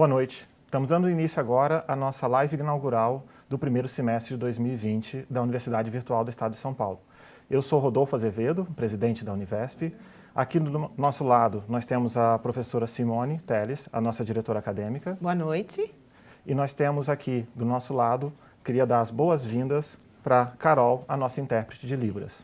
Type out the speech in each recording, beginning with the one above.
Boa noite. Estamos dando início agora à nossa live inaugural do primeiro semestre de 2020 da Universidade Virtual do Estado de São Paulo. Eu sou Rodolfo Azevedo, presidente da Univesp. Aqui do nosso lado nós temos a professora Simone Teles, a nossa diretora acadêmica. Boa noite. E nós temos aqui do nosso lado, queria dar as boas-vindas para Carol, a nossa intérprete de Libras.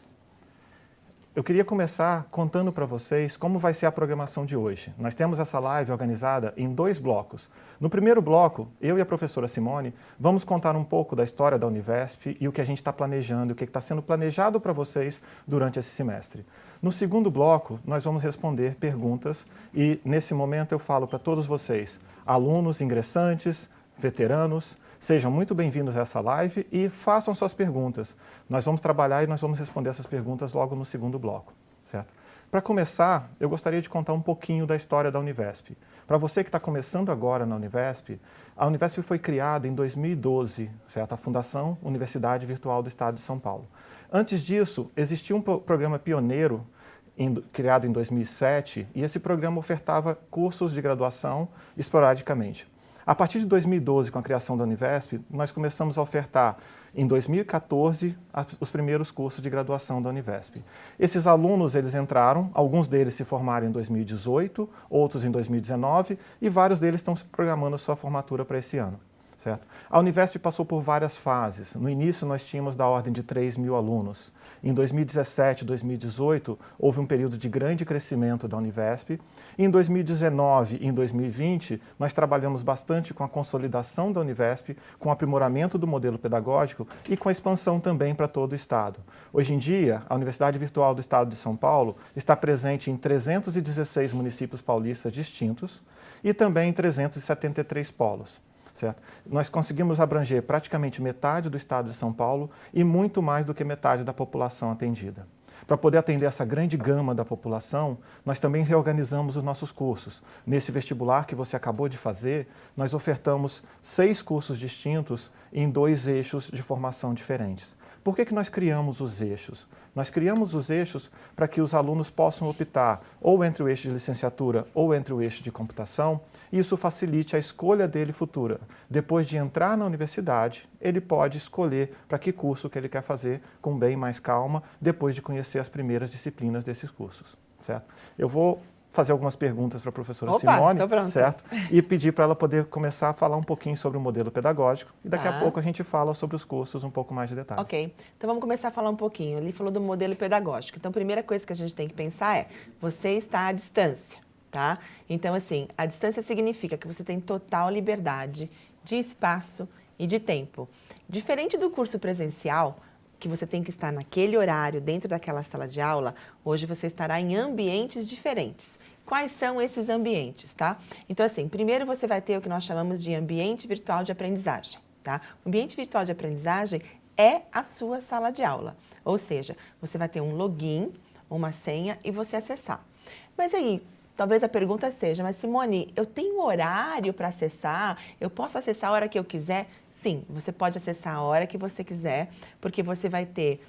Eu queria começar contando para vocês como vai ser a programação de hoje. Nós temos essa live organizada em dois blocos. No primeiro bloco, eu e a professora Simone vamos contar um pouco da história da Univesp e o que a gente está planejando, o que está sendo planejado para vocês durante esse semestre. No segundo bloco, nós vamos responder perguntas e, nesse momento, eu falo para todos vocês, alunos, ingressantes, veteranos, Sejam muito bem-vindos a essa live e façam suas perguntas. Nós vamos trabalhar e nós vamos responder essas perguntas logo no segundo bloco, certo? Para começar, eu gostaria de contar um pouquinho da história da Univesp. Para você que está começando agora na Univesp, a Univesp foi criada em 2012, certo? A Fundação Universidade Virtual do Estado de São Paulo. Antes disso, existia um programa pioneiro criado em 2007 e esse programa ofertava cursos de graduação esporadicamente. A partir de 2012, com a criação da Univesp, nós começamos a ofertar, em 2014, os primeiros cursos de graduação da Univesp. Esses alunos, eles entraram, alguns deles se formaram em 2018, outros em 2019, e vários deles estão programando a sua formatura para esse ano. Certo? A Univesp passou por várias fases. No início, nós tínhamos da ordem de 3 mil alunos. Em 2017 2018, houve um período de grande crescimento da Univesp. Em 2019 e em 2020, nós trabalhamos bastante com a consolidação da Univesp, com o aprimoramento do modelo pedagógico e com a expansão também para todo o Estado. Hoje em dia, a Universidade Virtual do Estado de São Paulo está presente em 316 municípios paulistas distintos e também em 373 polos. Certo? Nós conseguimos abranger praticamente metade do estado de São Paulo e muito mais do que metade da população atendida. Para poder atender essa grande gama da população, nós também reorganizamos os nossos cursos. Nesse vestibular que você acabou de fazer, nós ofertamos seis cursos distintos em dois eixos de formação diferentes. Por que, que nós criamos os eixos? Nós criamos os eixos para que os alunos possam optar ou entre o eixo de licenciatura ou entre o eixo de computação isso facilite a escolha dele futura. Depois de entrar na universidade, ele pode escolher para que curso que ele quer fazer com bem mais calma, depois de conhecer as primeiras disciplinas desses cursos, certo? Eu vou fazer algumas perguntas para a professora Opa, Simone, certo? E pedir para ela poder começar a falar um pouquinho sobre o modelo pedagógico e daqui tá. a pouco a gente fala sobre os cursos um pouco mais de detalhes. Ok, então vamos começar a falar um pouquinho. Ele falou do modelo pedagógico. Então, a primeira coisa que a gente tem que pensar é: você está à distância tá? Então, assim, a distância significa que você tem total liberdade de espaço e de tempo. Diferente do curso presencial, que você tem que estar naquele horário, dentro daquela sala de aula, hoje você estará em ambientes diferentes. Quais são esses ambientes, tá? Então, assim, primeiro você vai ter o que nós chamamos de ambiente virtual de aprendizagem, tá? O ambiente virtual de aprendizagem é a sua sala de aula, ou seja, você vai ter um login, uma senha e você acessar. Mas aí, Talvez a pergunta seja, mas Simone, eu tenho horário para acessar? Eu posso acessar a hora que eu quiser? Sim, você pode acessar a hora que você quiser, porque você vai ter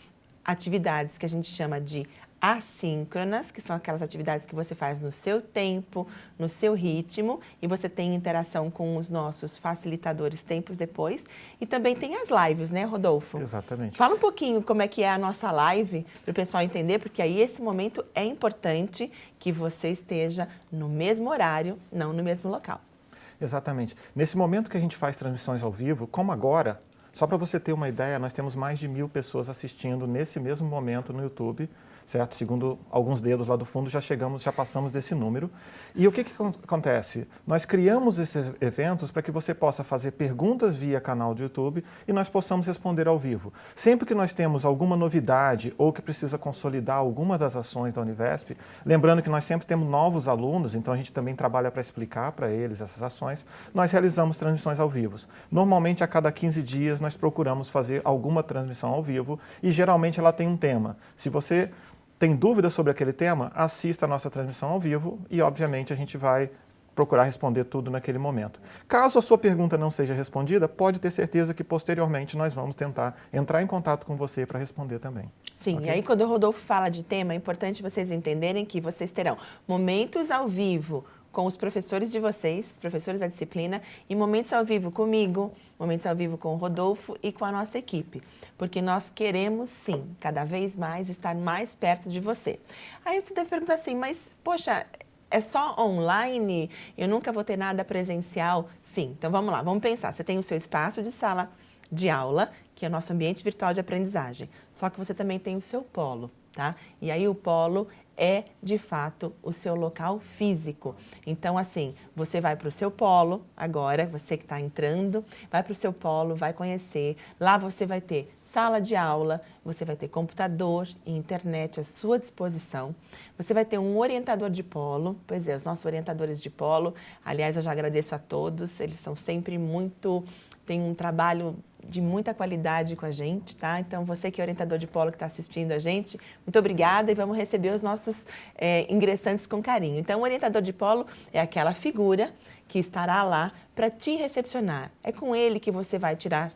atividades que a gente chama de assíncronas, que são aquelas atividades que você faz no seu tempo, no seu ritmo, e você tem interação com os nossos facilitadores tempos depois. E também tem as lives, né, Rodolfo? Exatamente. Fala um pouquinho como é que é a nossa live, para o pessoal entender, porque aí esse momento é importante que você esteja no mesmo horário, não no mesmo local. Exatamente. Nesse momento que a gente faz transmissões ao vivo, como agora, só para você ter uma ideia, nós temos mais de mil pessoas assistindo nesse mesmo momento no YouTube certo? Segundo alguns dedos lá do fundo, já chegamos, já passamos desse número. E o que, que acontece? Nós criamos esses eventos para que você possa fazer perguntas via canal do YouTube e nós possamos responder ao vivo. Sempre que nós temos alguma novidade ou que precisa consolidar alguma das ações da Univesp, lembrando que nós sempre temos novos alunos, então a gente também trabalha para explicar para eles essas ações, nós realizamos transmissões ao vivo. Normalmente, a cada 15 dias, nós procuramos fazer alguma transmissão ao vivo e geralmente ela tem um tema. Se você tem dúvidas sobre aquele tema, assista a nossa transmissão ao vivo e, obviamente, a gente vai procurar responder tudo naquele momento. Caso a sua pergunta não seja respondida, pode ter certeza que posteriormente nós vamos tentar entrar em contato com você para responder também. Sim, okay? e aí quando o Rodolfo fala de tema, é importante vocês entenderem que vocês terão momentos ao vivo com os professores de vocês, professores da disciplina, e momentos ao vivo comigo, momentos ao vivo com o Rodolfo e com a nossa equipe, porque nós queremos sim, cada vez mais estar mais perto de você. Aí você deve perguntar assim, mas poxa, é só online? Eu nunca vou ter nada presencial? Sim, então vamos lá, vamos pensar. Você tem o seu espaço de sala de aula, que é o nosso ambiente virtual de aprendizagem. Só que você também tem o seu polo, tá? E aí o polo é de fato o seu local físico. Então, assim, você vai para o seu polo agora, você que está entrando, vai para o seu polo, vai conhecer. Lá você vai ter sala de aula, você vai ter computador e internet à sua disposição. Você vai ter um orientador de polo, pois é, os nossos orientadores de polo, aliás, eu já agradeço a todos, eles são sempre muito, têm um trabalho de muita qualidade com a gente, tá? Então, você que é orientador de polo que está assistindo a gente, muito obrigada e vamos receber os nossos é, ingressantes com carinho. Então, o orientador de polo é aquela figura que estará lá para te recepcionar. É com ele que você vai tirar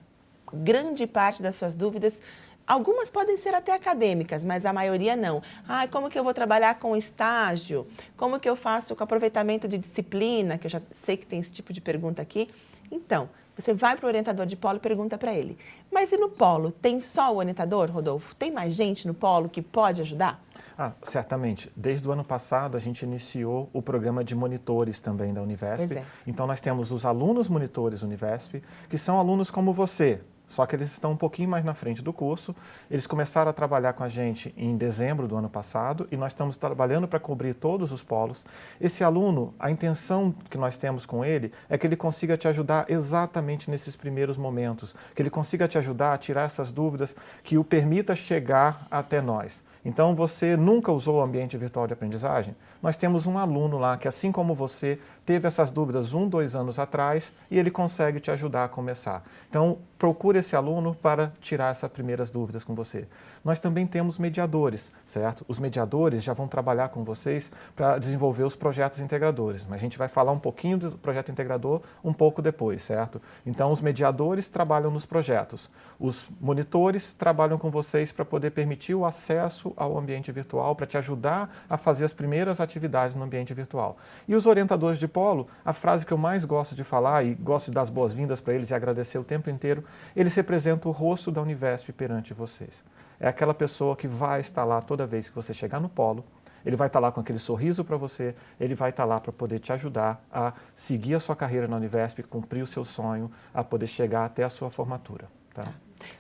grande parte das suas dúvidas. Algumas podem ser até acadêmicas, mas a maioria não. Ah, como que eu vou trabalhar com estágio? Como que eu faço com aproveitamento de disciplina? Que eu já sei que tem esse tipo de pergunta aqui. Então, você vai para o orientador de polo e pergunta para ele. Mas e no polo? Tem só o orientador, Rodolfo? Tem mais gente no polo que pode ajudar? Ah, certamente. Desde o ano passado, a gente iniciou o programa de monitores também da Univesp. É. Então, nós temos os alunos monitores Univesp, que são alunos como você, só que eles estão um pouquinho mais na frente do curso. Eles começaram a trabalhar com a gente em dezembro do ano passado e nós estamos trabalhando para cobrir todos os polos. Esse aluno, a intenção que nós temos com ele é que ele consiga te ajudar exatamente nesses primeiros momentos, que ele consiga te ajudar a tirar essas dúvidas, que o permita chegar até nós. Então, você nunca usou o ambiente virtual de aprendizagem? Nós temos um aluno lá que, assim como você, teve essas dúvidas um, dois anos atrás e ele consegue te ajudar a começar. Então, procure esse aluno para tirar essas primeiras dúvidas com você. Nós também temos mediadores, certo? Os mediadores já vão trabalhar com vocês para desenvolver os projetos integradores, mas a gente vai falar um pouquinho do projeto integrador um pouco depois, certo? Então, os mediadores trabalham nos projetos, os monitores trabalham com vocês para poder permitir o acesso ao ambiente virtual, para te ajudar a fazer as primeiras atividades no ambiente virtual. E os orientadores de polo, a frase que eu mais gosto de falar e gosto de dar as boas-vindas para eles e agradecer o tempo inteiro, eles representam o rosto da Univesp perante vocês é aquela pessoa que vai estar lá toda vez que você chegar no polo, ele vai estar lá com aquele sorriso para você, ele vai estar lá para poder te ajudar a seguir a sua carreira na Univesp, cumprir o seu sonho, a poder chegar até a sua formatura. Tá?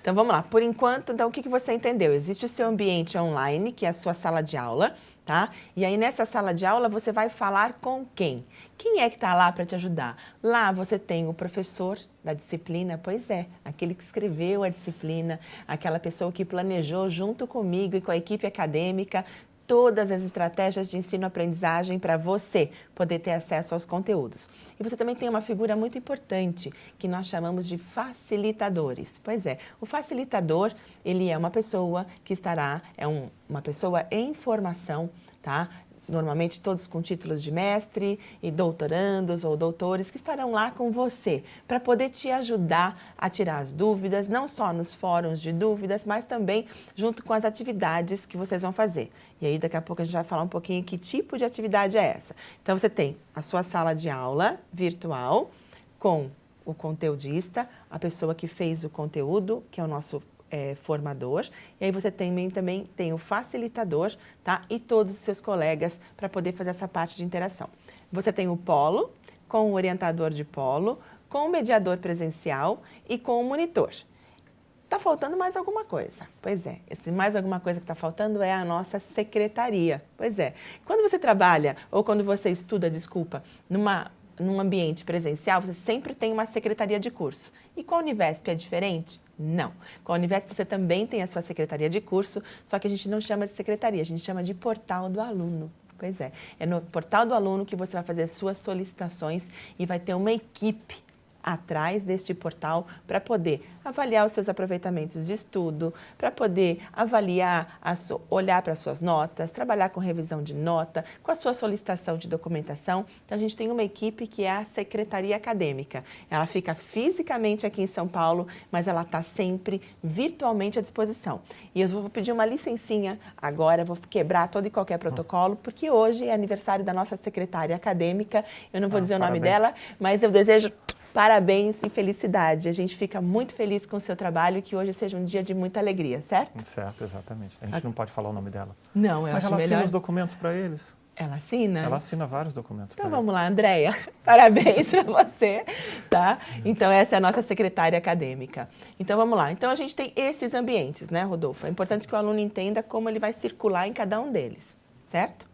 Então vamos lá. Por enquanto, então o que, que você entendeu? Existe o seu ambiente online, que é a sua sala de aula, tá? E aí nessa sala de aula você vai falar com quem? Quem é que está lá para te ajudar? Lá você tem o professor da disciplina, pois é, aquele que escreveu a disciplina, aquela pessoa que planejou junto comigo e com a equipe acadêmica todas as estratégias de ensino-aprendizagem para você poder ter acesso aos conteúdos. E você também tem uma figura muito importante que nós chamamos de facilitadores. Pois é, o facilitador, ele é uma pessoa que estará, é um, uma pessoa em formação, tá? Normalmente todos com títulos de mestre e doutorandos ou doutores que estarão lá com você para poder te ajudar a tirar as dúvidas, não só nos fóruns de dúvidas, mas também junto com as atividades que vocês vão fazer. E aí daqui a pouco a gente vai falar um pouquinho que tipo de atividade é essa. Então você tem a sua sala de aula virtual com o conteudista, a pessoa que fez o conteúdo, que é o nosso é, formador, e aí você também, também tem o facilitador, tá? E todos os seus colegas para poder fazer essa parte de interação. Você tem o polo, com o orientador de polo, com o mediador presencial e com o monitor. Está faltando mais alguma coisa. Pois é, esse mais alguma coisa que está faltando é a nossa secretaria. Pois é, quando você trabalha ou quando você estuda, desculpa, numa num ambiente presencial, você sempre tem uma secretaria de curso. E com a Univesp é diferente? Não. Com a Univesp você também tem a sua secretaria de curso, só que a gente não chama de secretaria, a gente chama de portal do aluno. Pois é. É no portal do aluno que você vai fazer as suas solicitações e vai ter uma equipe atrás deste portal para poder avaliar os seus aproveitamentos de estudo, para poder avaliar, so, olhar para as suas notas, trabalhar com revisão de nota, com a sua solicitação de documentação. Então, a gente tem uma equipe que é a Secretaria Acadêmica. Ela fica fisicamente aqui em São Paulo, mas ela está sempre virtualmente à disposição. E eu vou pedir uma licencinha agora, vou quebrar todo e qualquer protocolo, porque hoje é aniversário da nossa secretária acadêmica. Eu não vou ah, dizer parabéns. o nome dela, mas eu desejo Parabéns e felicidade. A gente fica muito feliz com o seu trabalho e que hoje seja um dia de muita alegria, certo? Certo, exatamente. A gente não pode falar o nome dela. Não, eu Mas acho ela melhor. assina os documentos para eles. Ela assina? Ela assina vários documentos. Então vamos lá, Andréia. Parabéns para você, tá? Então essa é a nossa secretária acadêmica. Então vamos lá. Então a gente tem esses ambientes, né, Rodolfo? É importante que o aluno entenda como ele vai circular em cada um deles, certo?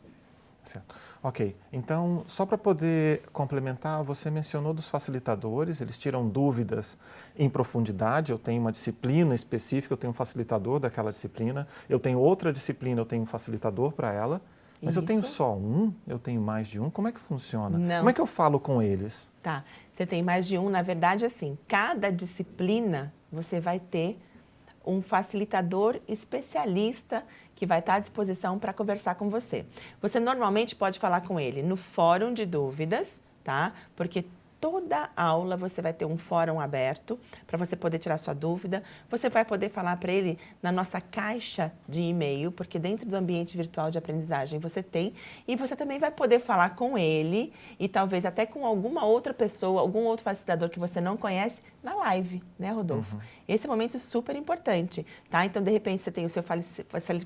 Certo. Ok, então só para poder complementar, você mencionou dos facilitadores, eles tiram dúvidas em profundidade. Eu tenho uma disciplina específica, eu tenho um facilitador daquela disciplina. Eu tenho outra disciplina, eu tenho um facilitador para ela. Mas Isso. eu tenho só um, eu tenho mais de um. Como é que funciona? Não. Como é que eu falo com eles? Tá, você tem mais de um. Na verdade, assim, cada disciplina você vai ter um facilitador especialista que vai estar à disposição para conversar com você. Você normalmente pode falar com ele no fórum de dúvidas, tá? Porque toda aula você vai ter um fórum aberto para você poder tirar sua dúvida. Você vai poder falar para ele na nossa caixa de e-mail, porque dentro do ambiente virtual de aprendizagem você tem, e você também vai poder falar com ele e talvez até com alguma outra pessoa, algum outro facilitador que você não conhece na live, né, Rodolfo? Uhum. Esse é um momento super importante, tá? Então, de repente, você tem o seu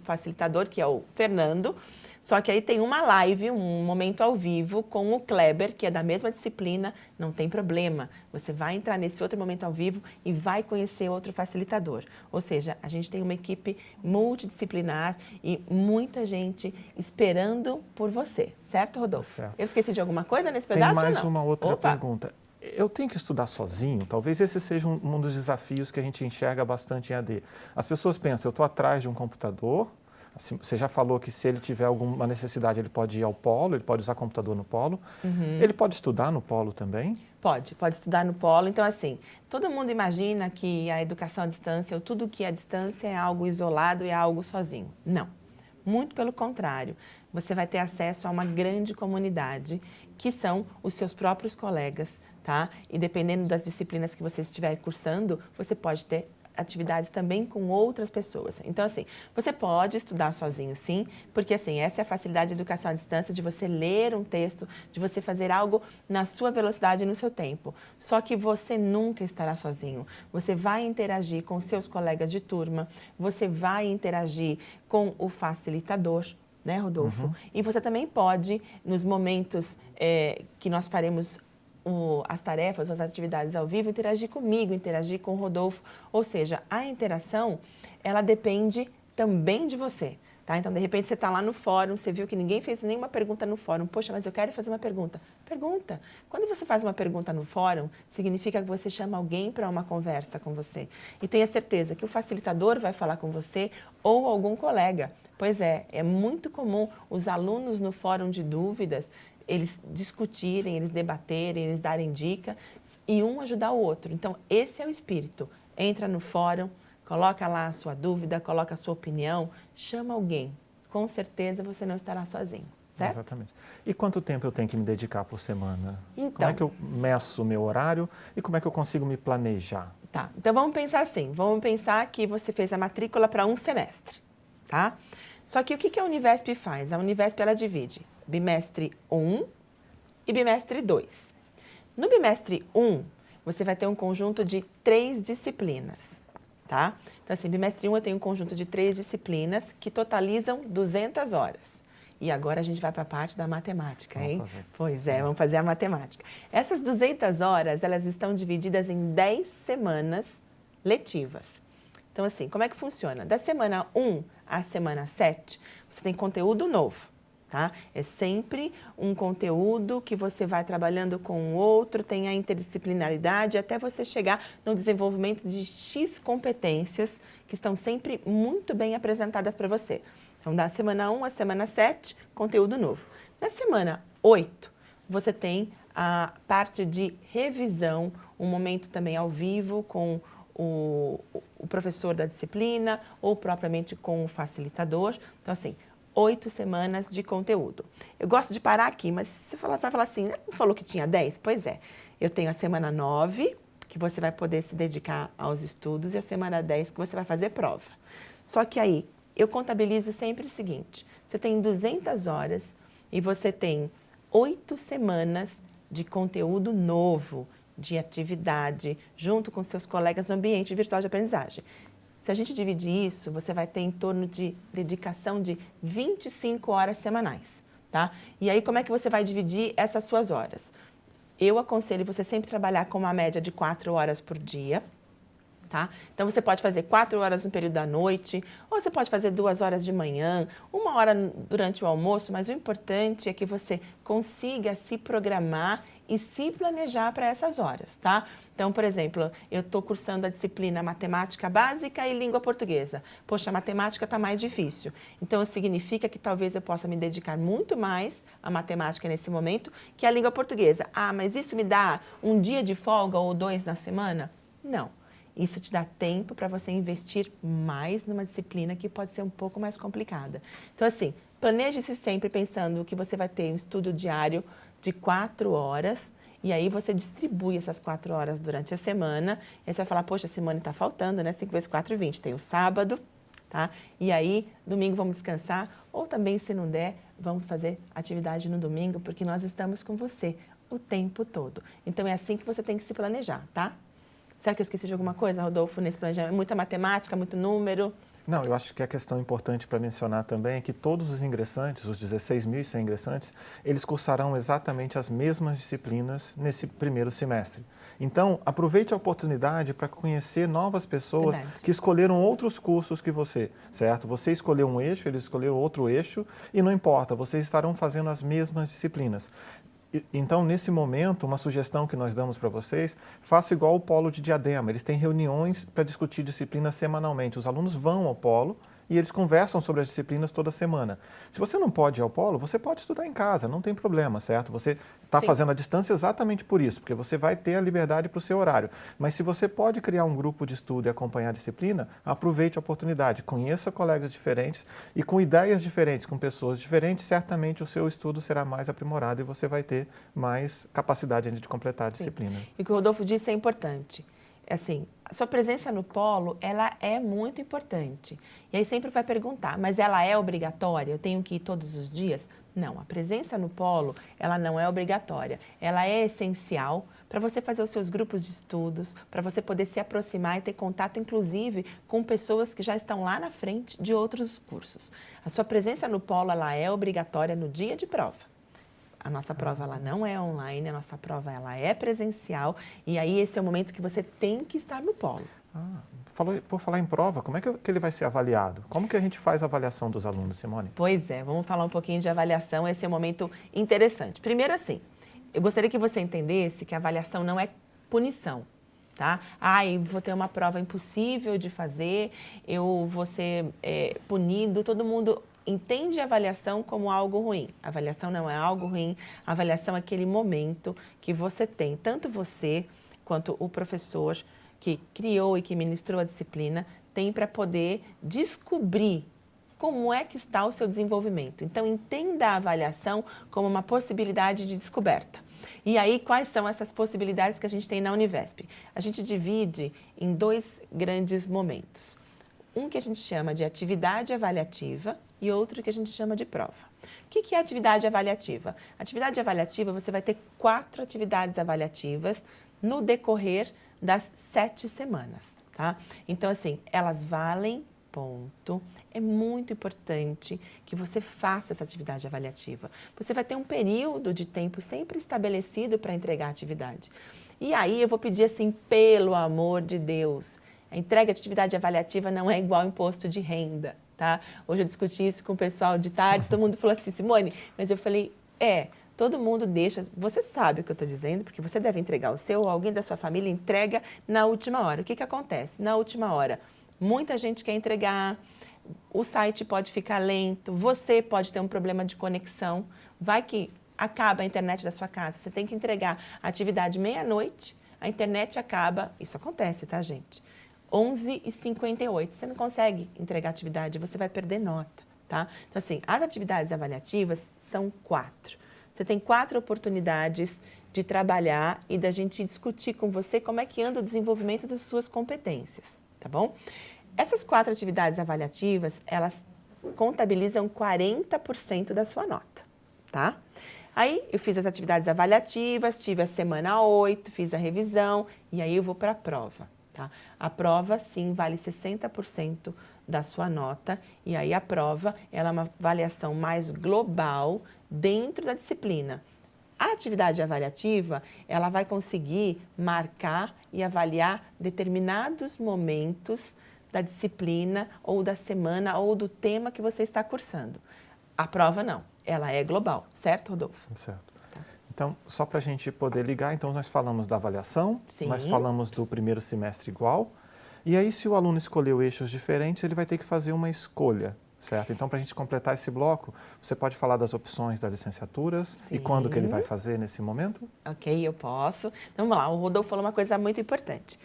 facilitador, que é o Fernando, só que aí tem uma live, um momento ao vivo com o Kleber, que é da mesma disciplina, não tem problema. Você vai entrar nesse outro momento ao vivo e vai conhecer outro facilitador. Ou seja, a gente tem uma equipe multidisciplinar e muita gente esperando por você. Certo, Rodolfo? Certo. Eu esqueci de alguma coisa nesse pedaço? Tem mais uma outra Opa. pergunta. Eu tenho que estudar sozinho? Talvez esse seja um, um dos desafios que a gente enxerga bastante em AD. As pessoas pensam, eu estou atrás de um computador, Assim, você já falou que se ele tiver alguma necessidade, ele pode ir ao polo, ele pode usar computador no polo. Uhum. Ele pode estudar no polo também? Pode, pode estudar no polo. Então, assim, todo mundo imagina que a educação à distância, ou tudo que é à distância, é algo isolado e é algo sozinho. Não. Muito pelo contrário. Você vai ter acesso a uma grande comunidade, que são os seus próprios colegas, tá? E dependendo das disciplinas que você estiver cursando, você pode ter atividades também com outras pessoas. Então, assim, você pode estudar sozinho, sim, porque, assim, essa é a facilidade de educação à distância, de você ler um texto, de você fazer algo na sua velocidade e no seu tempo. Só que você nunca estará sozinho. Você vai interagir com seus colegas de turma, você vai interagir com o facilitador, né, Rodolfo? Uhum. E você também pode, nos momentos é, que nós faremos o, as tarefas, as atividades ao vivo, interagir comigo, interagir com o Rodolfo. Ou seja, a interação, ela depende também de você. Tá? Então, de repente, você está lá no fórum, você viu que ninguém fez nenhuma pergunta no fórum. Poxa, mas eu quero fazer uma pergunta. Pergunta. Quando você faz uma pergunta no fórum, significa que você chama alguém para uma conversa com você. E tenha certeza que o facilitador vai falar com você ou algum colega. Pois é, é muito comum os alunos no fórum de dúvidas eles discutirem, eles debaterem, eles darem dica e um ajudar o outro. Então, esse é o espírito. Entra no fórum, coloca lá a sua dúvida, coloca a sua opinião, chama alguém. Com certeza você não estará sozinho. Certo? Exatamente. E quanto tempo eu tenho que me dedicar por semana? Então, como é que eu meço o meu horário e como é que eu consigo me planejar? Tá. Então vamos pensar assim. Vamos pensar que você fez a matrícula para um semestre, tá? Só que o que a Univesp faz? A Univesp ela divide bimestre 1 e bimestre 2. No bimestre 1, você vai ter um conjunto de três disciplinas, tá? Então, assim, bimestre 1 eu tenho um conjunto de três disciplinas que totalizam 200 horas. E agora a gente vai para a parte da matemática, vamos hein? Fazer. Pois é, vamos fazer a matemática. Essas 200 horas, elas estão divididas em 10 semanas letivas. Então, assim, como é que funciona? Da semana 1 à semana 7, você tem conteúdo novo. Tá? É sempre um conteúdo que você vai trabalhando com o outro, tem a interdisciplinaridade até você chegar no desenvolvimento de X competências que estão sempre muito bem apresentadas para você. Então, da semana 1 à semana 7, conteúdo novo. Na semana 8, você tem a parte de revisão, um momento também ao vivo com o, o professor da disciplina ou propriamente com o facilitador. Então, assim, oito semanas de conteúdo. Eu gosto de parar aqui, mas você vai falar assim, não falou que tinha dez? Pois é, eu tenho a semana nove, que você vai poder se dedicar aos estudos, e a semana dez, que você vai fazer prova. Só que aí, eu contabilizo sempre o seguinte, você tem 200 horas e você tem oito semanas de conteúdo novo, de atividade, junto com seus colegas no ambiente virtual de aprendizagem. Se a gente dividir isso, você vai ter em torno de dedicação de 25 horas semanais, tá? E aí, como é que você vai dividir essas suas horas? Eu aconselho você sempre trabalhar com uma média de 4 horas por dia, Tá? Então você pode fazer quatro horas no período da noite, ou você pode fazer duas horas de manhã, uma hora durante o almoço, mas o importante é que você consiga se programar e se planejar para essas horas, tá? Então, por exemplo, eu estou cursando a disciplina matemática básica e língua portuguesa. Poxa, a matemática está mais difícil. Então, significa que talvez eu possa me dedicar muito mais à matemática nesse momento que à língua portuguesa. Ah, mas isso me dá um dia de folga ou dois na semana? Não. Isso te dá tempo para você investir mais numa disciplina que pode ser um pouco mais complicada. Então, assim, planeje-se sempre pensando que você vai ter um estudo diário de quatro horas. E aí você distribui essas quatro horas durante a semana. E aí você vai falar, poxa, Simone, está faltando, né? 5 vezes 4, 20. Tem o sábado, tá? E aí, domingo vamos descansar. Ou também, se não der, vamos fazer atividade no domingo, porque nós estamos com você o tempo todo. Então, é assim que você tem que se planejar, tá? Será que eu esqueci de alguma coisa, Rodolfo, nesse planejamento? Muita matemática, muito número? Não, eu acho que a questão importante para mencionar também é que todos os ingressantes, os 16.100 ingressantes, eles cursarão exatamente as mesmas disciplinas nesse primeiro semestre. Então, aproveite a oportunidade para conhecer novas pessoas Verdade. que escolheram outros cursos que você, certo? Você escolheu um eixo, ele escolheu outro eixo, e não importa, vocês estarão fazendo as mesmas disciplinas. Então, nesse momento, uma sugestão que nós damos para vocês, faça igual o polo de Diadema. Eles têm reuniões para discutir disciplinas semanalmente. Os alunos vão ao polo e eles conversam sobre as disciplinas toda semana. Se você não pode ir ao polo, você pode estudar em casa, não tem problema, certo? Você está fazendo a distância exatamente por isso, porque você vai ter a liberdade para o seu horário. Mas se você pode criar um grupo de estudo e acompanhar a disciplina, aproveite a oportunidade, conheça colegas diferentes e com ideias diferentes, com pessoas diferentes, certamente o seu estudo será mais aprimorado e você vai ter mais capacidade de completar a disciplina. Sim. E o que o Rodolfo disse é importante assim, a sua presença no polo, ela é muito importante. E aí sempre vai perguntar, mas ela é obrigatória? Eu tenho que ir todos os dias? Não, a presença no polo, ela não é obrigatória. Ela é essencial para você fazer os seus grupos de estudos, para você poder se aproximar e ter contato, inclusive, com pessoas que já estão lá na frente de outros cursos. A sua presença no polo, ela é obrigatória no dia de prova. A nossa prova ela não é online, a nossa prova ela é presencial e aí esse é o momento que você tem que estar no polo. Ah, falou, por falar em prova, como é que, ele vai ser avaliado? Como que a gente faz a avaliação dos alunos, Simone? Pois é, vamos falar um pouquinho de avaliação, esse é um momento interessante. Primeiro assim, eu gostaria que você entendesse que a avaliação não é punição, tá? Ai, vou ter uma prova impossível de fazer, eu vou ser é, punido, todo mundo entende a avaliação como algo ruim. A avaliação não é algo ruim, a avaliação é aquele momento que você tem, tanto você quanto o professor que criou e que ministrou a disciplina, tem para poder descobrir como é que está o seu desenvolvimento. Então, entenda a avaliação como uma possibilidade de descoberta. E aí, quais são essas possibilidades que a gente tem na Univesp? A gente divide em dois grandes momentos. Um que a gente chama de atividade avaliativa e outro que a gente chama de prova. O que é atividade avaliativa? Atividade avaliativa, você vai ter quatro atividades avaliativas no decorrer das sete semanas, tá? Então, assim, elas valem ponto. É muito importante que você faça essa atividade avaliativa. Você vai ter um período de tempo sempre estabelecido para entregar a atividade. E aí eu vou pedir assim, pelo amor de Deus, a entrega de atividade avaliativa não é igual ao imposto de renda, tá? Hoje eu discuti isso com o pessoal de tarde, todo mundo falou assim, Simone, mas eu falei, é, todo mundo deixa, você sabe o que eu estou dizendo, porque você deve entregar o seu ou alguém da sua família entrega na última hora. O que, que acontece? Na última hora, muita gente quer entregar, o site pode ficar lento, você pode ter um problema de conexão, vai que acaba a internet da sua casa, você tem que entregar a atividade meia-noite, a internet acaba, isso acontece, tá, gente? 11h58, você não consegue entregar atividade, você vai perder nota, tá? Então, assim, as atividades avaliativas são quatro. Você tem quatro oportunidades de trabalhar e da gente discutir com você como é que anda o desenvolvimento das suas competências, tá bom? Essas quatro atividades avaliativas, elas contabilizam 40% da sua nota, tá? Aí eu fiz as atividades avaliativas, tive a semana 8, fiz a revisão e aí eu vou para a prova, tá? A prova sim vale 60% da sua nota e aí a prova ela é uma avaliação mais global dentro da disciplina. A atividade avaliativa, ela vai conseguir marcar e avaliar determinados momentos da disciplina ou da semana ou do tema que você está cursando. A prova não, ela é global, certo, Rodolfo? Certo. Então, só para a gente poder ligar, então nós falamos da avaliação, Sim. nós falamos do primeiro semestre igual, e aí se o aluno escolheu eixos diferentes, ele vai ter que fazer uma escolha, certo? Então, para a gente completar esse bloco, você pode falar das opções das licenciaturas Sim. e quando que ele vai fazer nesse momento? Ok, eu posso. Então, vamos lá, o Rodolfo falou uma coisa muito importante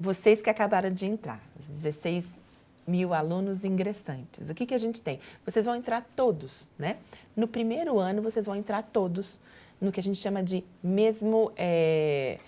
vocês que acabaram de entrar, 16 mil alunos ingressantes. O que, que a gente tem? Vocês vão entrar todos, né? No primeiro ano, vocês vão entrar todos no que a gente chama de mesmo é,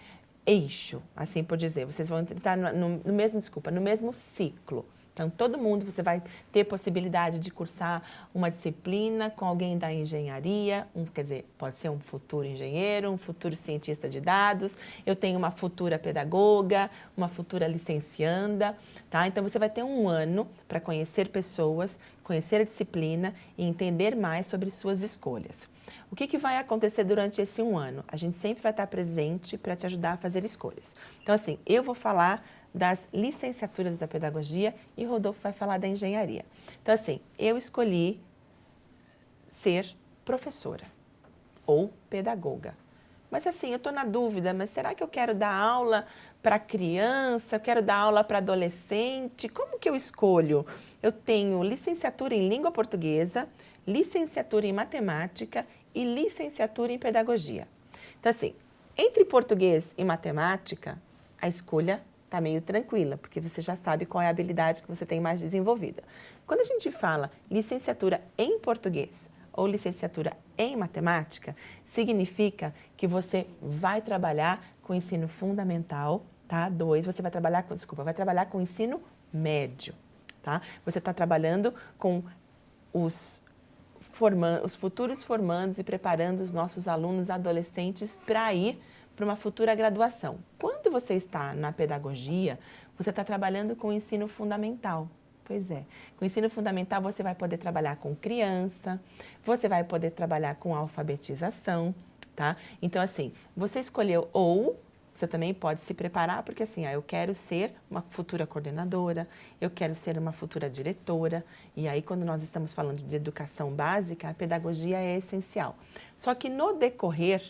eixo, assim por dizer. Vocês vão entrar no, no, no mesmo, desculpa, no mesmo ciclo. Então, todo mundo você vai ter possibilidade de cursar uma disciplina com alguém da engenharia, um, quer dizer, pode ser um futuro engenheiro, um futuro cientista de dados, eu tenho uma futura pedagoga, uma futura licencianda, tá? Então, você vai ter um ano para conhecer pessoas, conhecer a disciplina e entender mais sobre suas escolhas. O que, que vai acontecer durante esse um ano? A gente sempre vai estar presente para te ajudar a fazer escolhas. Então, assim, eu vou falar das licenciaturas da pedagogia e Rodolfo vai falar da engenharia. Então, assim, eu escolhi ser professora ou pedagoga. Mas assim, eu estou na dúvida, mas será que eu quero dar aula para criança, eu quero dar aula para adolescente? Como que eu escolho? Eu tenho licenciatura em língua portuguesa, licenciatura em matemática e licenciatura em pedagogia. Então, assim, entre português e matemática, a escolha está meio tranquila, porque você já sabe qual é a habilidade que você tem mais desenvolvida. Quando a gente fala licenciatura em português ou licenciatura em matemática, significa que você vai trabalhar com ensino fundamental, tá? Dois, você vai trabalhar com, desculpa, vai trabalhar com ensino médio, tá? Você está trabalhando com os formando, os futuros formandos e preparando os nossos alunos adolescentes para ir para uma futura graduação. Quando você está na pedagogia, você está trabalhando com o ensino fundamental. Pois é, com o ensino fundamental você vai poder trabalhar com criança, você vai poder trabalhar com alfabetização, tá? Então, assim, você escolheu ou você também pode se preparar, porque assim, ah, eu quero ser uma futura coordenadora, eu quero ser uma futura diretora, e aí quando nós estamos falando de educação básica, a pedagogia é essencial. Só que no decorrer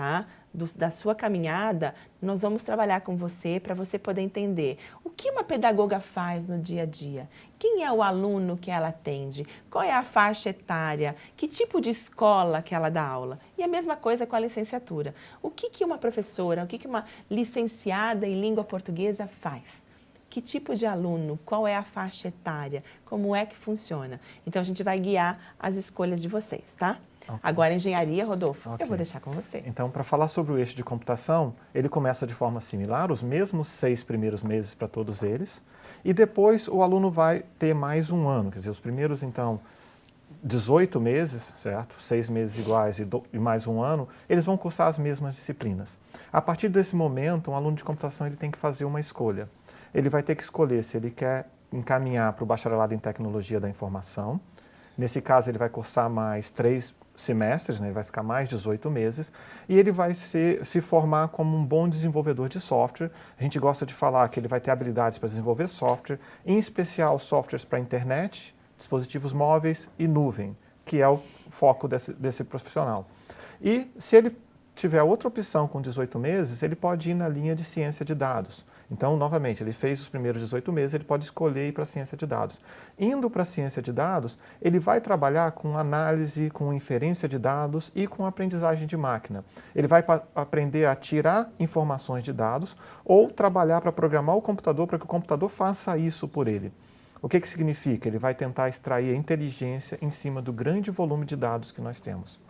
tá? Do, da sua caminhada, nós vamos trabalhar com você para você poder entender o que uma pedagoga faz no dia a dia, quem é o aluno que ela atende, qual é a faixa etária, que tipo de escola que ela dá aula. E a mesma coisa com a licenciatura. O que, que uma professora, o que, que uma licenciada em língua portuguesa faz? Que tipo de aluno, qual é a faixa etária, como é que funciona. Então a gente vai guiar as escolhas de vocês, tá? Okay. Agora, engenharia, Rodolfo, okay. eu vou deixar com você. Então, para falar sobre o eixo de computação, ele começa de forma similar, os mesmos seis primeiros meses para todos eles, e depois o aluno vai ter mais um ano, quer dizer, os primeiros, então, 18 meses, certo? Seis meses iguais e, do, e mais um ano, eles vão cursar as mesmas disciplinas. A partir desse momento, um aluno de computação ele tem que fazer uma escolha. Ele vai ter que escolher se ele quer encaminhar para o bacharelado em tecnologia da informação. Nesse caso, ele vai cursar mais três semestres, né? ele vai ficar mais de 18 meses, e ele vai ser, se formar como um bom desenvolvedor de software. A gente gosta de falar que ele vai ter habilidades para desenvolver software, em especial softwares para internet, dispositivos móveis e nuvem, que é o foco desse, desse profissional. E se ele tiver outra opção com 18 meses, ele pode ir na linha de ciência de dados. Então, novamente, ele fez os primeiros 18 meses, ele pode escolher ir para a ciência de dados. Indo para a ciência de dados, ele vai trabalhar com análise, com inferência de dados e com aprendizagem de máquina. Ele vai aprender a tirar informações de dados ou trabalhar para programar o computador para que o computador faça isso por ele. O que, que significa? Ele vai tentar extrair a inteligência em cima do grande volume de dados que nós temos.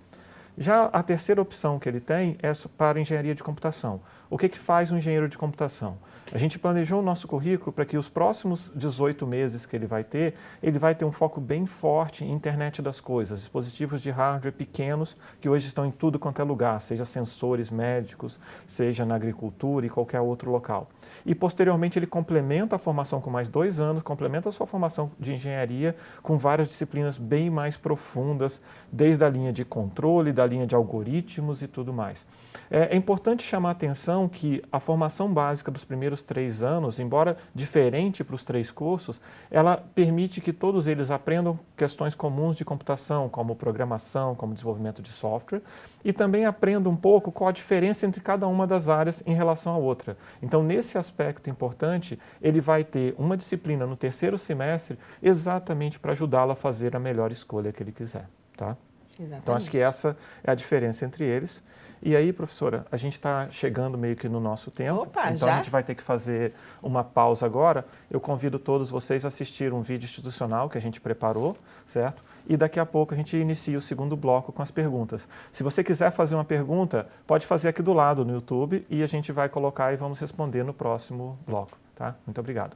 Já a terceira opção que ele tem é para engenharia de computação. O que, que faz um engenheiro de computação? A gente planejou o nosso currículo para que os próximos 18 meses que ele vai ter, ele vai ter um foco bem forte em internet das coisas, dispositivos de hardware pequenos que hoje estão em tudo quanto é lugar, seja sensores médicos, seja na agricultura e qualquer outro local. E posteriormente ele complementa a formação com mais dois anos, complementa a sua formação de engenharia com várias disciplinas bem mais profundas, desde a linha de controle, da linha de algoritmos e tudo mais. É, é importante chamar a atenção que a formação básica dos primeiros três anos, embora diferente para os três cursos, ela permite que todos eles aprendam questões comuns de computação, como programação, como desenvolvimento de software, e também aprendam um pouco qual a diferença entre cada uma das áreas em relação à outra. Então, nesse aspecto importante, ele vai ter uma disciplina no terceiro semestre exatamente para ajudá-lo a fazer a melhor escolha que ele quiser. Tá? Exatamente. Então, acho que essa é a diferença entre eles. E aí, professora, a gente está chegando meio que no nosso tempo. Opa, então já? a gente vai ter que fazer uma pausa agora. Eu convido todos vocês a assistir um vídeo institucional que a gente preparou, certo? E daqui a pouco a gente inicia o segundo bloco com as perguntas. Se você quiser fazer uma pergunta, pode fazer aqui do lado no YouTube e a gente vai colocar e vamos responder no próximo bloco, tá? Muito obrigado.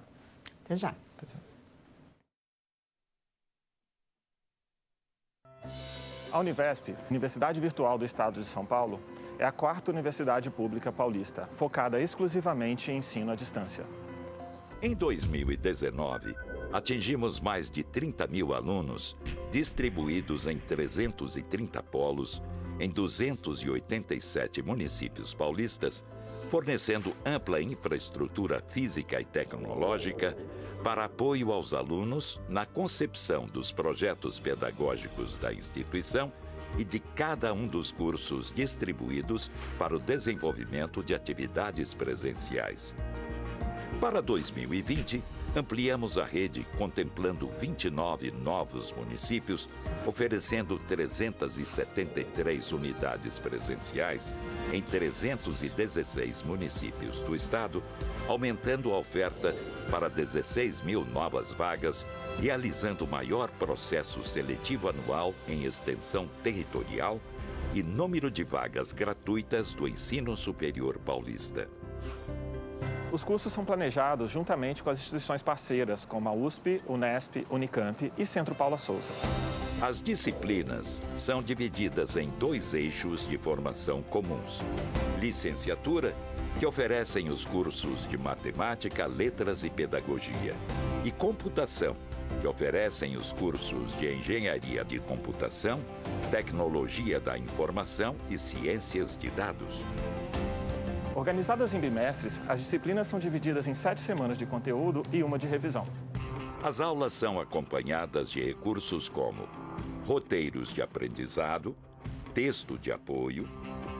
Até já. Até já. A Univesp, Universidade Virtual do Estado de São Paulo, é a quarta universidade pública paulista, focada exclusivamente em ensino à distância. Em 2019, atingimos mais de 30 mil alunos, distribuídos em 330 polos, em 287 municípios paulistas, fornecendo ampla infraestrutura física e tecnológica para apoio aos alunos na concepção dos projetos pedagógicos da instituição e de cada um dos cursos distribuídos para o desenvolvimento de atividades presenciais. Para 2020, ampliamos a rede contemplando 29 novos municípios, oferecendo 373 unidades presenciais em 316 municípios do estado, aumentando a oferta para 16 mil novas vagas, realizando o maior processo seletivo anual em extensão territorial e número de vagas gratuitas do ensino superior paulista. Os cursos são planejados juntamente com as instituições parceiras, como a USP, Unesp, Unicamp e Centro Paula Souza. As disciplinas são divididas em dois eixos de formação comuns: licenciatura, que oferecem os cursos de matemática, letras e pedagogia, e computação, que oferecem os cursos de engenharia de computação, tecnologia da informação e ciências de dados. Organizadas em bimestres, as disciplinas são divididas em sete semanas de conteúdo e uma de revisão. As aulas são acompanhadas de recursos como roteiros de aprendizado, texto de apoio,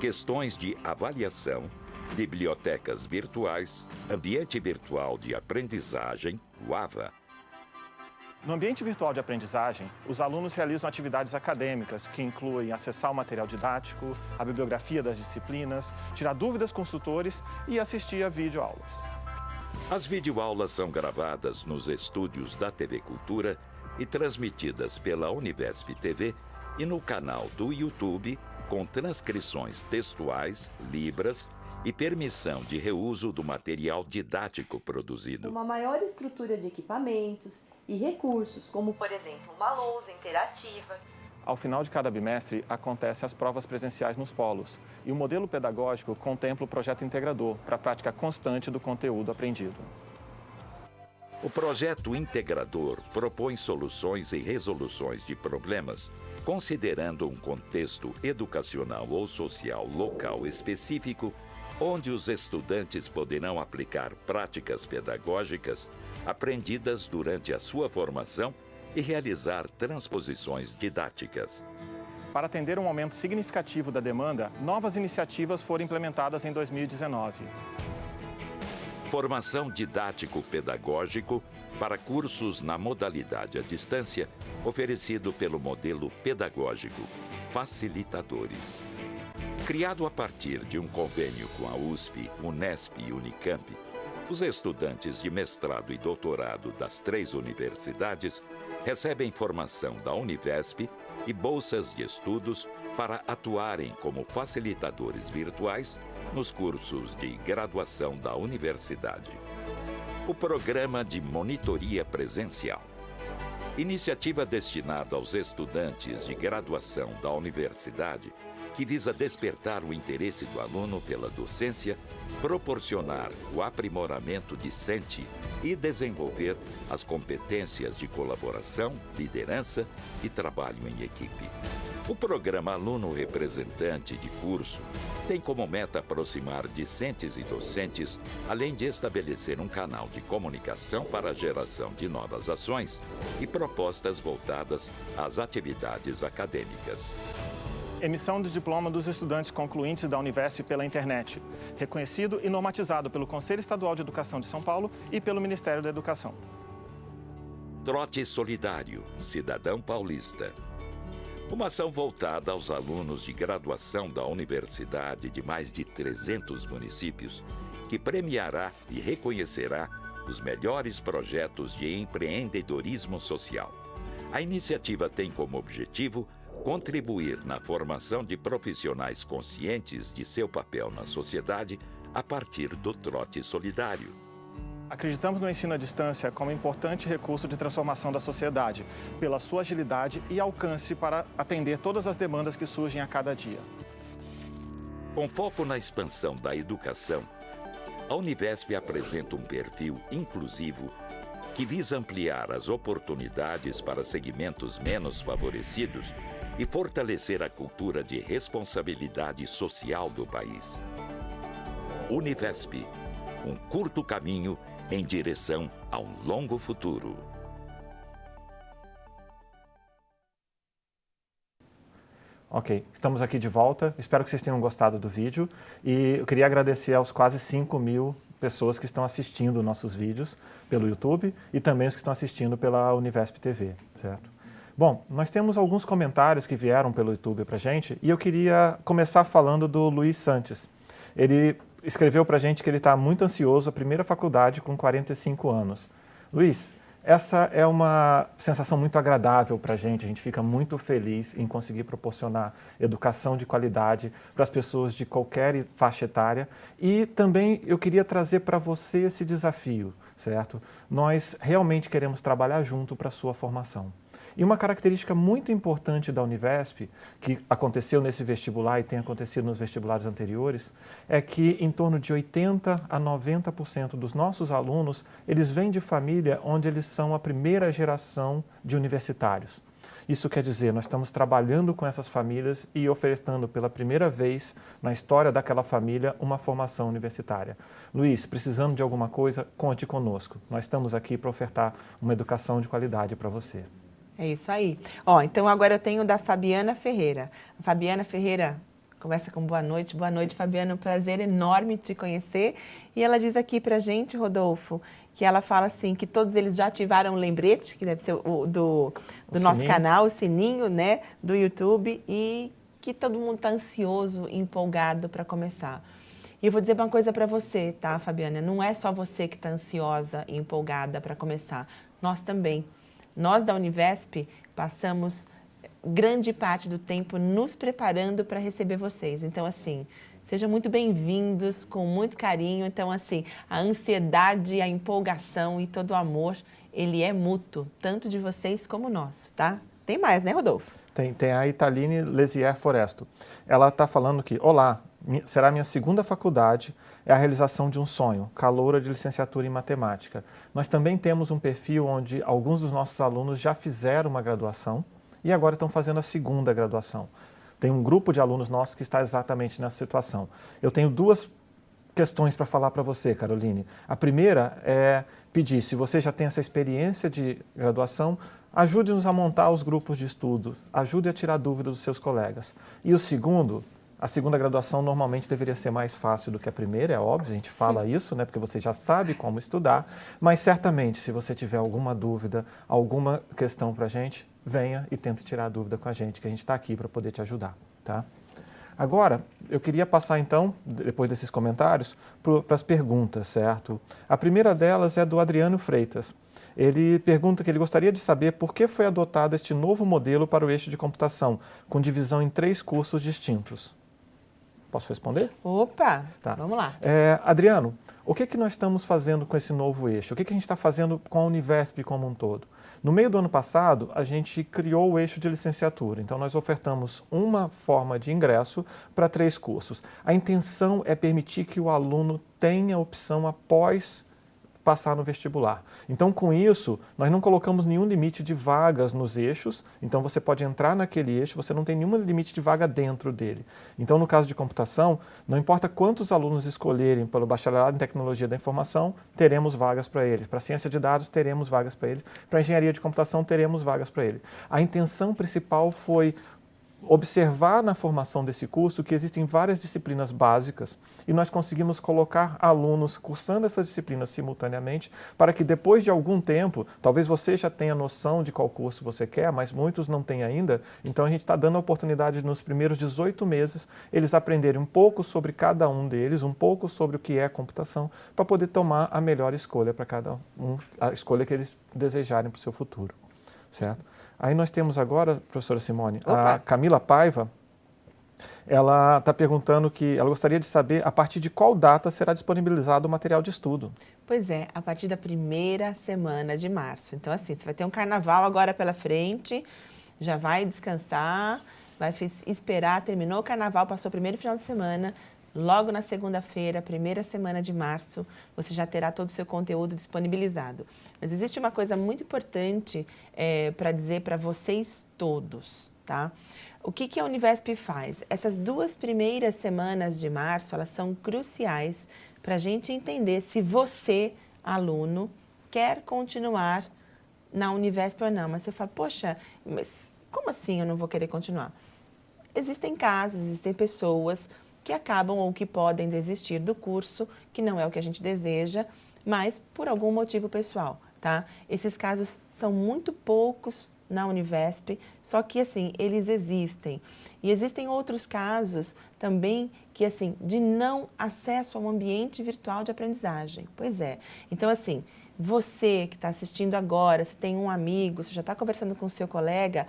questões de avaliação, bibliotecas virtuais, ambiente virtual de aprendizagem, UAVA, no ambiente virtual de aprendizagem, os alunos realizam atividades acadêmicas que incluem acessar o material didático, a bibliografia das disciplinas, tirar dúvidas com os tutores e assistir a videoaulas. As videoaulas são gravadas nos estúdios da TV Cultura e transmitidas pela Univesp TV e no canal do YouTube com transcrições textuais, libras e permissão de reuso do material didático produzido. Uma maior estrutura de equipamentos e recursos, como por exemplo uma lousa interativa. Ao final de cada bimestre, acontecem as provas presenciais nos polos, e o modelo pedagógico contempla o projeto integrador para a prática constante do conteúdo aprendido. O projeto integrador propõe soluções e resoluções de problemas, considerando um contexto educacional ou social local específico, onde os estudantes poderão aplicar práticas pedagógicas aprendidas durante a sua formação e realizar transposições didáticas. Para atender um aumento significativo da demanda, novas iniciativas foram implementadas em 2019. formação didático-pedagógico para cursos na modalidade à distância, oferecido pelo modelo pedagógico Facilitadores. Criado a partir de um convênio com a USP, Unesp e Unicamp, os estudantes de mestrado e doutorado das três universidades recebem formação da Univesp e bolsas de estudos para atuarem como facilitadores virtuais nos cursos de graduação da universidade. O Programa de Monitoria Presencial. Iniciativa destinada aos estudantes de graduação da universidade que visa despertar o interesse do aluno pela docência, proporcionar o aprimoramento discente e desenvolver as competências de colaboração, liderança e trabalho em equipe. O programa Aluno Representante de Curso tem como meta aproximar discentes e docentes, além de estabelecer um canal de comunicação para a geração de novas ações e propostas voltadas às atividades acadêmicas. Emissão de diploma dos estudantes concluintes da Univesp pela internet. Reconhecido e normatizado pelo Conselho Estadual de Educação de São Paulo e pelo Ministério da Educação. Trote Solidário, Cidadão Paulista. Uma ação voltada aos alunos de graduação da universidade de mais de 300 municípios, que premiará e reconhecerá os melhores projetos de empreendedorismo social. A iniciativa tem como objetivo contribuir na formação de profissionais conscientes de seu papel na sociedade a partir do trote solidário. Acreditamos no ensino à distância como importante recurso de transformação da sociedade, pela sua agilidade e alcance para atender todas as demandas que surgem a cada dia. Com foco na expansão da educação, a Univesp apresenta um perfil inclusivo que visa ampliar as oportunidades para segmentos menos favorecidos e fortalecer a cultura de responsabilidade social do país. Univesp, um curto caminho em direção a um longo futuro. Ok, estamos aqui de volta. Espero que vocês tenham gostado do vídeo. E eu queria agradecer aos quase 5 mil pessoas que estão assistindo nossos vídeos pelo YouTube e também os que estão assistindo pela Univesp TV, certo? Bom, nós temos alguns comentários que vieram pelo YouTube para gente e eu queria começar falando do Luiz Santos. Ele escreveu para gente que ele está muito ansioso, a primeira faculdade com 45 anos. Luiz, essa é uma sensação muito agradável para a gente. A gente fica muito feliz em conseguir proporcionar educação de qualidade para as pessoas de qualquer faixa etária. E também eu queria trazer para você esse desafio, certo? Nós realmente queremos trabalhar junto para a sua formação. E uma característica muito importante da Univesp, que aconteceu nesse vestibular e tem acontecido nos vestibulares anteriores, é que em torno de 80 a 90% dos nossos alunos, eles vêm de família onde eles são a primeira geração de universitários. Isso quer dizer, nós estamos trabalhando com essas famílias e oferecendo pela primeira vez na história daquela família uma formação universitária. Luiz, precisando de alguma coisa, conte conosco. Nós estamos aqui para ofertar uma educação de qualidade para você. É isso aí. Ó, então agora eu tenho da Fabiana Ferreira. A Fabiana Ferreira começa com boa noite. Boa noite, Fabiana. Um prazer enorme te conhecer. E ela diz aqui pra gente, Rodolfo, que ela fala assim que todos eles já ativaram o lembrete, que deve ser o do, do o nosso sininho. canal, o sininho, né, do YouTube, e que todo mundo está ansioso, empolgado para começar. E eu vou dizer uma coisa para você, tá, Fabiana? Não é só você que está ansiosa e empolgada para começar. Nós também. Nós da Univesp passamos grande parte do tempo nos preparando para receber vocês. Então, assim, sejam muito bem-vindos, com muito carinho. Então, assim, a ansiedade, a empolgação e todo o amor, ele é mútuo, tanto de vocês como nosso, tá? Tem mais, né, Rodolfo? Tem, tem a Italine Lesier Foresto. Ela está falando que, olá, será minha segunda faculdade, é a realização de um sonho, caloura de licenciatura em matemática. Nós também temos um perfil onde alguns dos nossos alunos já fizeram uma graduação e agora estão fazendo a segunda graduação. Tem um grupo de alunos nossos que está exatamente nessa situação. Eu tenho duas questões para falar para você, Caroline. A primeira é pedir, se você já tem essa experiência de graduação, ajude-nos a montar os grupos de estudo, ajude a tirar dúvidas dos seus colegas. E o segundo, A segunda graduação normalmente deveria ser mais fácil do que a primeira, é óbvio, a gente fala isso, né, porque você já sabe como estudar, mas certamente, se você tiver alguma dúvida, alguma questão para a gente, venha e tente tirar a dúvida com a gente, que a gente está aqui para poder te ajudar, tá? Agora, eu queria passar então, depois desses comentários, para as perguntas, certo? A primeira delas é do Adriano Freitas. Ele pergunta que ele gostaria de saber por que foi adotado este novo modelo para o eixo de computação, com divisão em três cursos distintos. Posso responder? Opa! Tá. Vamos lá. É, Adriano, o que, que nós estamos fazendo com esse novo eixo? O que, que a gente está fazendo com a Univesp como um todo? No meio do ano passado, a gente criou o eixo de licenciatura. Então, nós ofertamos uma forma de ingresso para três cursos. A intenção é permitir que o aluno tenha opção após passar no vestibular. Então, com isso, nós não colocamos nenhum limite de vagas nos eixos, então você pode entrar naquele eixo, você não tem nenhum limite de vaga dentro dele. Então, no caso de computação, não importa quantos alunos escolherem pelo bacharelado em tecnologia da informação, teremos vagas para eles. Para ciência de dados, teremos vagas para eles. Para engenharia de computação, teremos vagas para ele. A intenção principal foi observar na formação desse curso que existem várias disciplinas básicas e nós conseguimos colocar alunos cursando essas disciplinas simultaneamente para que depois de algum tempo, talvez você já tenha noção de qual curso você quer, mas muitos não têm ainda, então a gente está dando a oportunidade nos primeiros 18 meses eles aprenderem um pouco sobre cada um deles, um pouco sobre o que é computação, para poder tomar a melhor escolha para cada um, a escolha que eles desejarem para o seu futuro, certo? Aí nós temos agora, professora Simone, Opa. a Camila Paiva, ela está perguntando que ela gostaria de saber a partir de qual data será disponibilizado o material de estudo. Pois é, a partir da primeira semana de março. Então, assim, você vai ter um carnaval agora pela frente, já vai descansar, vai esperar, terminou o carnaval, passou o primeiro final de semana, Logo na segunda-feira, primeira semana de março, você já terá todo o seu conteúdo disponibilizado. Mas existe uma coisa muito importante é, para dizer para vocês todos, tá? O que, que a Univesp faz? Essas duas primeiras semanas de março, elas são cruciais para a gente entender se você, aluno, quer continuar na Univesp ou não. Mas você fala, poxa, mas como assim eu não vou querer continuar? Existem casos, existem pessoas que acabam ou que podem desistir do curso, que não é o que a gente deseja, mas por algum motivo pessoal, tá? Esses casos são muito poucos na Univesp, só que assim, eles existem. E existem outros casos também que assim, de não acesso ao ambiente virtual de aprendizagem. Pois é. Então assim, você que está assistindo agora, se tem um amigo, você já está conversando com o seu colega,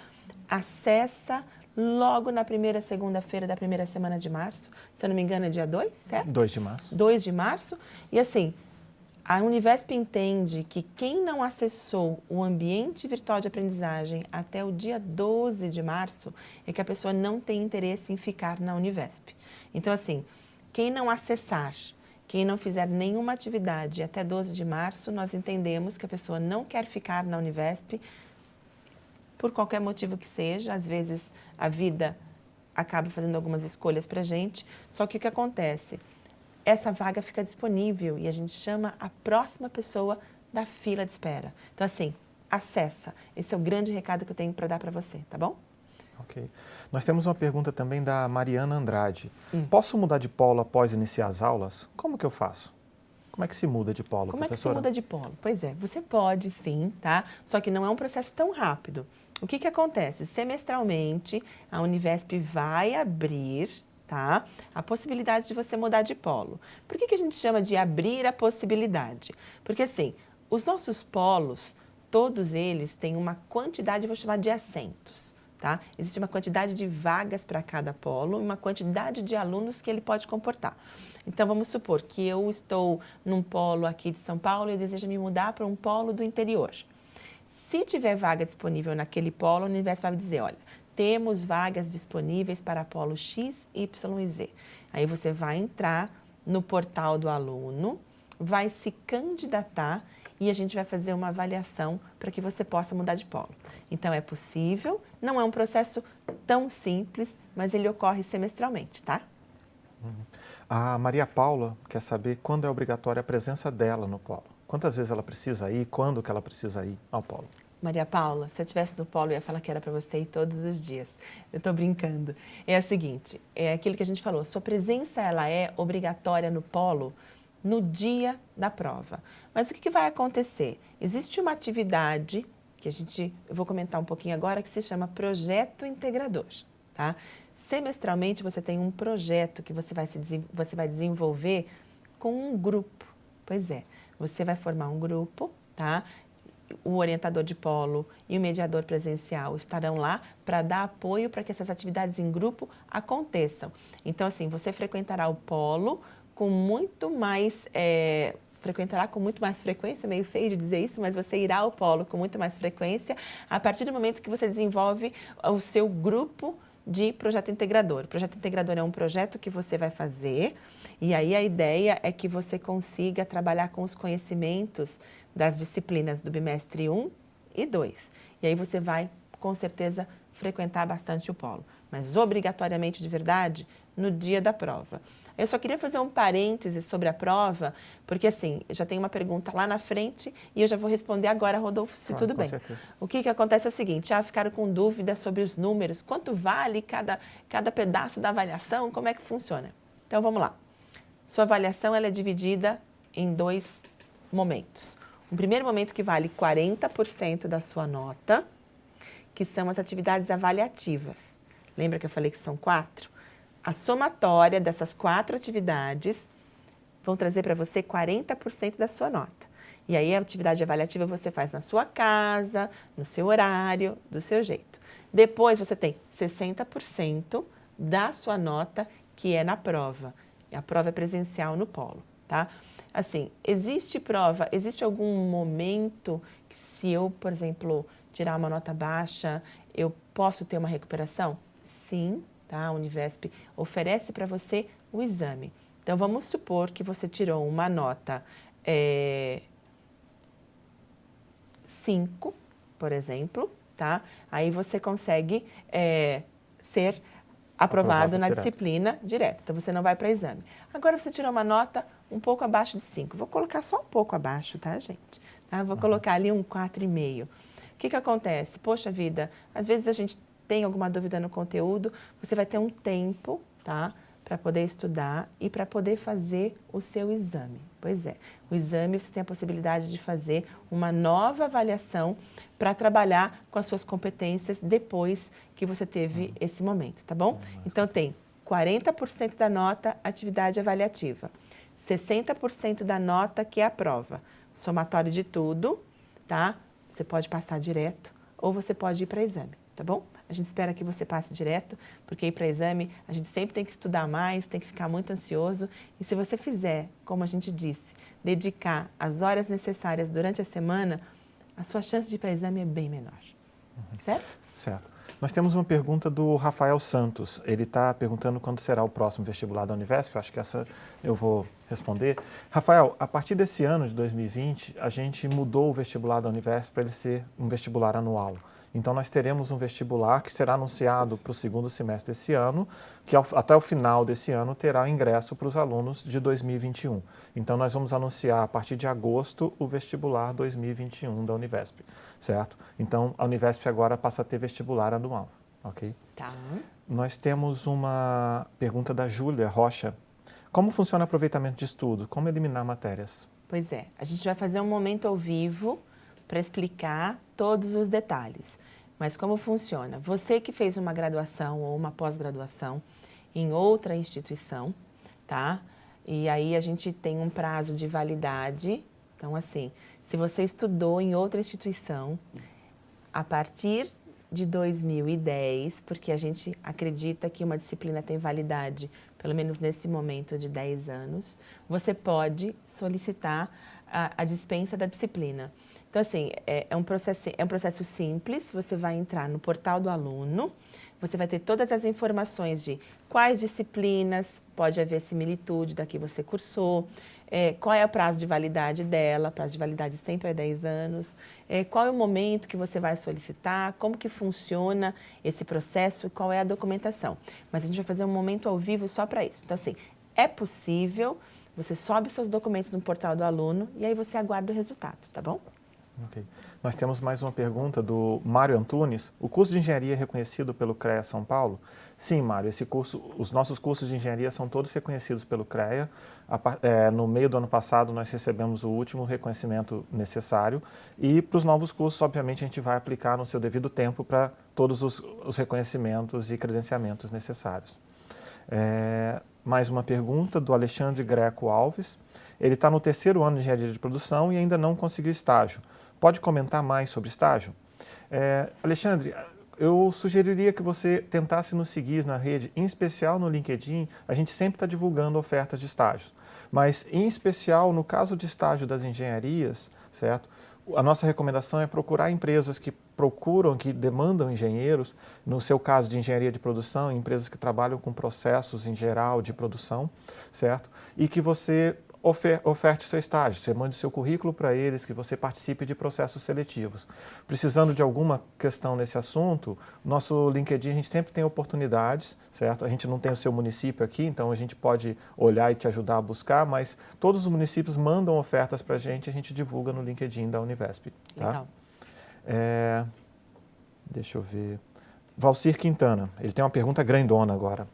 acessa logo na primeira segunda-feira da primeira semana de março. Se eu não me engano, é dia 2, certo? 2 de março. 2 de março. E assim, a Univesp entende que quem não acessou o ambiente virtual de aprendizagem até o dia 12 de março é que a pessoa não tem interesse em ficar na Univesp. Então, assim, quem não acessar, quem não fizer nenhuma atividade até 12 de março, nós entendemos que a pessoa não quer ficar na Univesp por qualquer motivo que seja. Às vezes a vida acaba fazendo algumas escolhas para a gente. Só que o que acontece? Essa vaga fica disponível e a gente chama a próxima pessoa da fila de espera. Então, assim, acessa. Esse é o grande recado que eu tenho para dar para você, tá bom? Ok. Nós temos uma pergunta também da Mariana Andrade. Hum. Posso mudar de polo após iniciar as aulas? Como que eu faço? Como é que se muda de polo, Como professora? é que se muda de polo? Pois é, você pode sim, tá? Só que não é um processo tão rápido. O que, que acontece? Semestralmente, a Univesp vai abrir tá? A possibilidade de você mudar de polo. Por que, que a gente chama de abrir a possibilidade? Porque assim, os nossos polos, todos eles têm uma quantidade, vou chamar de assentos. Tá? Existe uma quantidade de vagas para cada polo e uma quantidade de alunos que ele pode comportar. Então, vamos supor que eu estou num polo aqui de São Paulo e desejo me mudar para um polo do interior. Se tiver vaga disponível naquele polo, a Univesp vai dizer, olha, temos vagas disponíveis para polo X, Y e Z. Aí você vai entrar no portal do aluno, vai se candidatar e a gente vai fazer uma avaliação para que você possa mudar de polo. Então é possível, não é um processo tão simples, mas ele ocorre semestralmente, tá? A Maria Paula quer saber quando é obrigatória a presença dela no polo. Quantas vezes ela precisa ir, quando que ela precisa ir ao polo? Maria Paula, se eu estivesse no polo, eu ia falar que era para você ir todos os dias. Eu estou brincando. É o seguinte, é aquilo que a gente falou, sua presença ela é obrigatória no polo no dia da prova. Mas o que, que vai acontecer? Existe uma atividade que a gente, eu vou comentar um pouquinho agora, que se chama projeto integrador, tá? Semestralmente você tem um projeto que você vai, se, você vai desenvolver com um grupo. Pois é, você vai formar um grupo, tá? o orientador de polo e o mediador presencial estarão lá para dar apoio para que essas atividades em grupo aconteçam. Então, assim, você frequentará o polo com muito mais. É, frequentará com muito mais frequência, meio feio de dizer isso, mas você irá ao polo com muito mais frequência a partir do momento que você desenvolve o seu grupo de projeto integrador. O projeto integrador é um projeto que você vai fazer e aí a ideia é que você consiga trabalhar com os conhecimentos das disciplinas do bimestre 1 e 2. E aí você vai, com certeza, frequentar bastante o polo, mas obrigatoriamente de verdade no dia da prova. Eu só queria fazer um parêntese sobre a prova, porque assim, já tem uma pergunta lá na frente e eu já vou responder agora, Rodolfo, se tudo bem. Certeza. O que, que acontece é o seguinte, ah, ficaram com dúvida sobre os números, quanto vale cada, cada pedaço da avaliação, como é que funciona? Então vamos lá. Sua avaliação ela é dividida em dois momentos. Um primeiro momento que vale 40% da sua nota, que são as atividades avaliativas. Lembra que eu falei que são quatro? A somatória dessas quatro atividades vão trazer para você 40% da sua nota. E aí a atividade avaliativa você faz na sua casa, no seu horário, do seu jeito. Depois você tem 60% da sua nota que é na prova. A prova é presencial no polo, tá? Assim, existe prova, existe algum momento que se eu, por exemplo, tirar uma nota baixa, eu posso ter uma recuperação? Sim, tá? A Univesp oferece para você o exame. Então, vamos supor que você tirou uma nota 5, é, por exemplo, tá? Aí você consegue é, ser aprovado, aprovado na direto. disciplina direto. Então, você não vai para exame. Agora, você tirou uma nota um pouco abaixo de 5. Vou colocar só um pouco abaixo, tá, gente? Tá? Vou uhum. colocar ali um 4,5. O que, que acontece? Poxa vida, às vezes a gente tem alguma dúvida no conteúdo, você vai ter um tempo, tá? Para poder estudar e para poder fazer o seu exame. Pois é, o exame você tem a possibilidade de fazer uma nova avaliação para trabalhar com as suas competências depois que você teve uhum. esse momento, tá bom? Então tem 40% da nota atividade avaliativa. 60% da nota que é a prova. Somatório de tudo, tá? Você pode passar direto ou você pode ir para exame, tá bom? A gente espera que você passe direto, porque ir para exame a gente sempre tem que estudar mais, tem que ficar muito ansioso. E se você fizer, como a gente disse, dedicar as horas necessárias durante a semana, a sua chance de ir para exame é bem menor. Uhum. Certo? Certo. Nós temos uma pergunta do Rafael Santos. Ele está perguntando quando será o próximo vestibular da Univesp. Acho que essa eu vou responder. Rafael, a partir desse ano de 2020, a gente mudou o vestibular da Univesp para ele ser um vestibular anual. Então, nós teremos um vestibular que será anunciado para o segundo semestre desse ano, que ao, até o final desse ano terá ingresso para os alunos de 2021. Então, nós vamos anunciar a partir de agosto o vestibular 2021 da Univesp, certo? Então, a Univesp agora passa a ter vestibular anual, ok? Tá. Nós temos uma pergunta da Júlia Rocha. Como funciona o aproveitamento de estudo? Como eliminar matérias? Pois é, a gente vai fazer um momento ao vivo para explicar todos os detalhes. Mas como funciona? Você que fez uma graduação ou uma pós-graduação em outra instituição, tá? E aí a gente tem um prazo de validade. Então, assim, se você estudou em outra instituição, a partir de 2010, porque a gente acredita que uma disciplina tem validade, pelo menos nesse momento, de 10 anos, você pode solicitar a, a dispensa da disciplina. Então, assim, é, é, um processo, é um processo simples. Você vai entrar no portal do aluno, você vai ter todas as informações de quais disciplinas pode haver similitude da que você cursou, é, qual é o prazo de validade dela, prazo de validade sempre é 10 anos, é, qual é o momento que você vai solicitar, como que funciona esse processo, qual é a documentação. Mas a gente vai fazer um momento ao vivo só para isso. Então, assim, é possível, você sobe seus documentos no portal do aluno e aí você aguarda o resultado, tá bom? Ok. Nós temos mais uma pergunta do Mário Antunes. O curso de engenharia é reconhecido pelo CREA São Paulo? Sim, Mário, esse curso, os nossos cursos de engenharia são todos reconhecidos pelo CREA. É, no meio do ano passado, nós recebemos o último reconhecimento necessário e para os novos cursos, obviamente, a gente vai aplicar no seu devido tempo para todos os, os, reconhecimentos e credenciamentos necessários. É, mais uma pergunta do Alexandre Greco Alves. Ele está no terceiro ano de engenharia de produção e ainda não conseguiu estágio. Pode comentar mais sobre estágio? É, Alexandre, eu sugeriria que você tentasse nos seguir na rede, em especial no LinkedIn. A gente sempre está divulgando ofertas de estágios, mas em especial no caso de estágio das engenharias, certo? A nossa recomendação é procurar empresas que procuram, que demandam engenheiros, no seu caso de engenharia de produção, empresas que trabalham com processos em geral de produção, certo? E que você ofer oferte seu estágio, você mande seu currículo para eles, que você participe de processos seletivos. Precisando de alguma questão nesse assunto, nosso LinkedIn a gente sempre tem oportunidades, certo? A gente não tem o seu município aqui, então a gente pode olhar e te ajudar a buscar, mas todos os municípios mandam ofertas para a gente, a gente divulga no LinkedIn da Univesp. Tá? Legal. É, deixa eu ver. Valcir Quintana, ele tem uma pergunta grandona agora.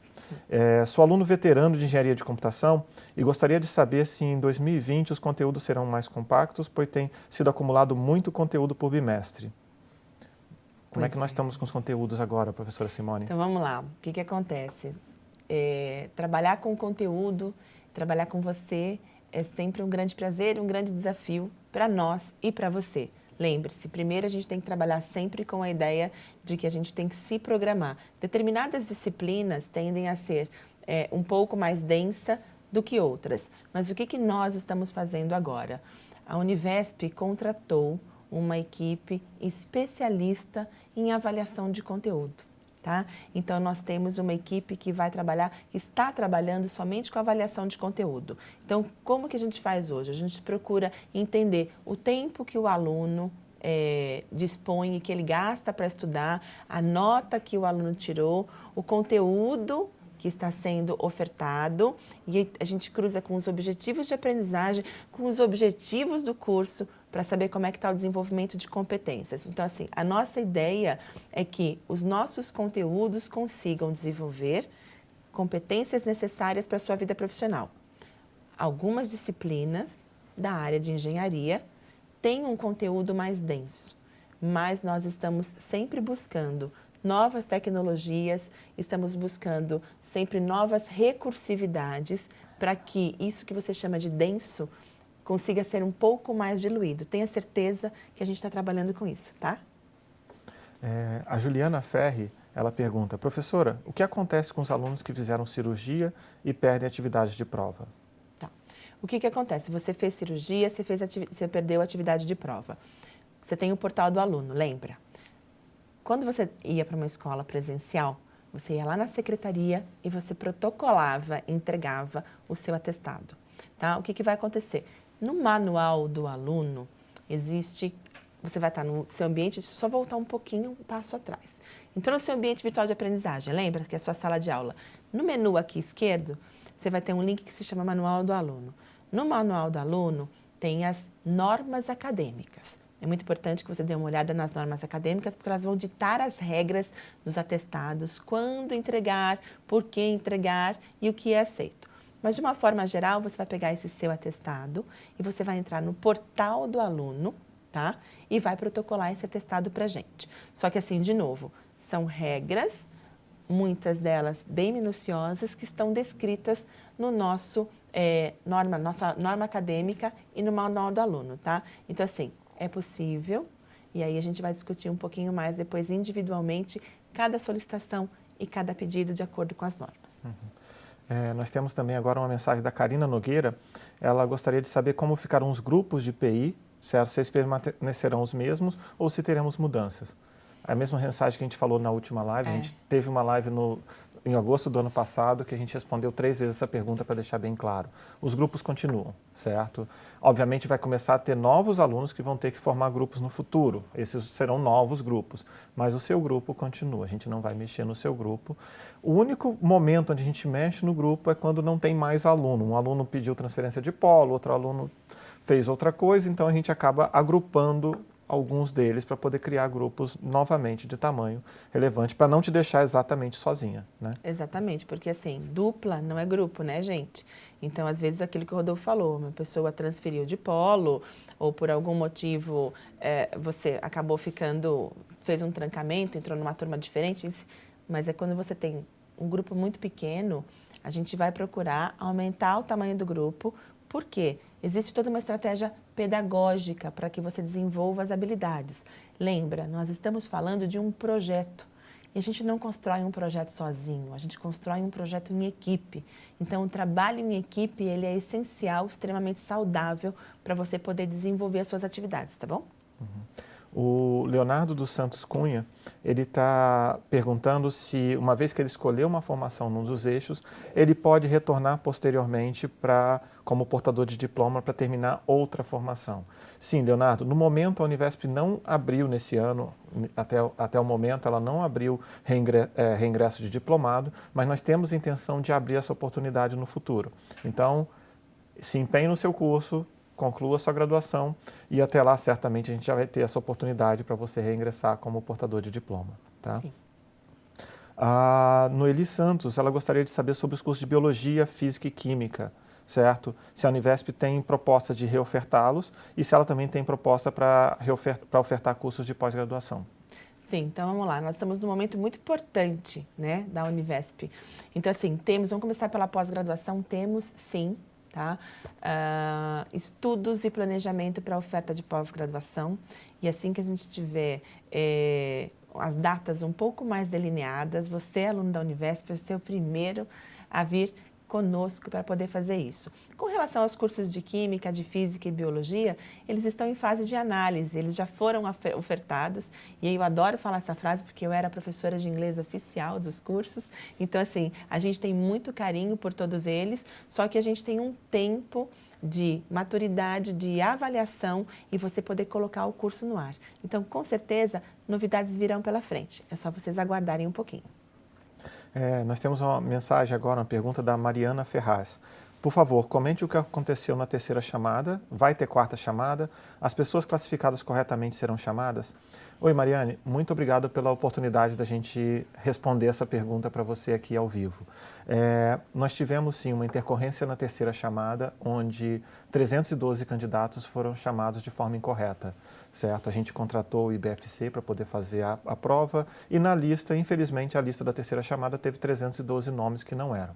É, sou aluno veterano de engenharia de computação e gostaria de saber se em 2020 os conteúdos serão mais compactos, pois tem sido acumulado muito conteúdo por bimestre. Como é pois é que nós estamos com os conteúdos agora, professora Simone? Então vamos lá. O que, que acontece? É, trabalhar com conteúdo, trabalhar com você é sempre um grande prazer, um grande desafio para nós e para você. Lembre-se, primeiro a gente tem que trabalhar sempre com a ideia de que a gente tem que se programar. Determinadas disciplinas tendem a ser é, um pouco mais densa do que outras. Mas o que, que nós estamos fazendo agora? A Univesp contratou uma equipe especialista em avaliação de conteúdo. Tá? Então, nós temos uma equipe que vai trabalhar, que está trabalhando somente com avaliação de conteúdo. Então, como que a gente faz hoje? A gente procura entender o tempo que o aluno é, dispõe que ele gasta para estudar, a nota que o aluno tirou, o conteúdo que está sendo ofertado e a gente cruza com os objetivos de aprendizagem, com os objetivos do curso para saber como é que está o desenvolvimento de competências. Então, assim, a nossa ideia é que os nossos conteúdos consigam desenvolver competências necessárias para a sua vida profissional. Algumas disciplinas da área de engenharia têm um conteúdo mais denso, mas nós estamos sempre buscando novas tecnologias, estamos buscando sempre novas recursividades para que isso que você chama de denso consiga ser um pouco mais diluído. Tenha certeza que a gente está trabalhando com isso, tá? É, a Juliana Ferri, ela pergunta, professora, o que acontece com os alunos que fizeram cirurgia e perdem atividade de prova? Tá. O que, que acontece? Você fez cirurgia, você, fez você perdeu a atividade de prova. Você tem o portal do aluno, lembra? Quando você ia para uma escola presencial, você ia lá na secretaria e você protocolava, entregava o seu atestado. Tá? O que, que vai acontecer? No manual do aluno, existe. Você vai estar no seu ambiente, só voltar um pouquinho, um passo atrás. Entrou no seu ambiente virtual de aprendizagem, lembra que é a sua sala de aula. No menu aqui esquerdo, você vai ter um link que se chama Manual do Aluno. No Manual do Aluno, tem as normas acadêmicas. É muito importante que você dê uma olhada nas normas acadêmicas, porque elas vão ditar as regras dos atestados, quando entregar, por que entregar e o que é aceito. Mas, de uma forma geral, você vai pegar esse seu atestado e você vai entrar no portal do aluno, tá? E vai protocolar esse atestado para gente. Só que, assim, de novo, são regras, muitas delas bem minuciosas, que estão descritas no nosso é, norma, nossa norma acadêmica e no manual do aluno, tá? Então, assim, é possível, e aí a gente vai discutir um pouquinho mais depois individualmente cada solicitação e cada pedido de acordo com as normas. Uhum. É, nós temos também agora uma mensagem da Karina Nogueira. Ela gostaria de saber como ficarão os grupos de PI, certo? Se eles permanecerão os mesmos ou se teremos mudanças. A mesma mensagem que a gente falou na última live, é. a gente teve uma live no, em agosto do ano passado que a gente respondeu três vezes essa pergunta para deixar bem claro. Os grupos continuam, certo? Obviamente vai começar a ter novos alunos que vão ter que formar grupos no futuro. Esses serão novos grupos, mas o seu grupo continua. A gente não vai mexer no seu grupo. O único momento onde a gente mexe no grupo é quando não tem mais aluno. Um aluno pediu transferência de polo, outro aluno fez outra coisa, então a gente acaba agrupando alguns deles para poder criar grupos novamente de tamanho relevante, para não te deixar exatamente sozinha. Né? Exatamente, porque assim, dupla não é grupo, né, gente? Então, às vezes, aquilo que o Rodolfo falou, uma pessoa transferiu de polo, ou por algum motivo é, você acabou ficando, fez um trancamento, entrou numa turma diferente, mas é quando você tem um grupo muito pequeno, a gente vai procurar aumentar o tamanho do grupo, por quê? Existe toda uma estratégia pedagógica para que você desenvolva as habilidades. Lembra, nós estamos falando de um projeto. E a gente não constrói um projeto sozinho, a gente constrói um projeto em equipe. Então, o trabalho em equipe ele é essencial, extremamente saudável para você poder desenvolver as suas atividades, tá bom? Uhum. O Leonardo dos Santos Cunha, ele está perguntando se, uma vez que ele escolheu uma formação num dos eixos, ele pode retornar posteriormente para como portador de diploma para terminar outra formação. Sim, Leonardo, no momento a Univesp não abriu nesse ano, até, até o momento ela não abriu reingre, é, reingresso de diplomado, mas nós temos intenção de abrir essa oportunidade no futuro. Então, se empenhe no seu curso, conclua sua graduação e até lá certamente a gente já vai ter essa oportunidade para você reingressar como portador de diploma. Tá? Sim. A Noeli Santos, ela gostaria de saber sobre os cursos de Biologia, Física e Química, certo? Se a Univesp tem proposta de reofertá-los e se ela também tem proposta para ofertar cursos de pós-graduação. Sim, então vamos lá. Nós estamos num momento muito importante, né, da Univesp. Então, assim, temos, vamos começar pela pós-graduação, temos sim tá? Uh, estudos e planejamento para oferta de pós-graduação. E assim que a gente tiver eh, as datas um pouco mais delineadas, você, aluno da Univesp, vai ser o primeiro a vir conosco para poder fazer isso. Com relação aos cursos de Química, de Física e Biologia, eles estão em fase de análise, eles já foram ofertados, e eu adoro falar essa frase porque eu era professora de inglês oficial dos cursos, então assim, a gente tem muito carinho por todos eles, só que a gente tem um tempo de maturidade, de avaliação e você poder colocar o curso no ar. Então, com certeza, novidades virão pela frente. É só vocês aguardarem um pouquinho. É, nós temos uma mensagem agora, uma pergunta da Mariana Ferraz. Por favor, comente o que aconteceu na terceira chamada. Vai ter quarta chamada? As pessoas classificadas corretamente serão chamadas? Oi, Mariane, muito obrigado pela oportunidade da gente responder essa pergunta para você aqui ao vivo. É, nós tivemos sim uma intercorrência na terceira chamada, onde 312 candidatos foram chamados de forma incorreta, certo? A gente contratou o IBFC para poder fazer a, a prova e na lista, infelizmente, a lista da terceira chamada teve 312 nomes que não eram.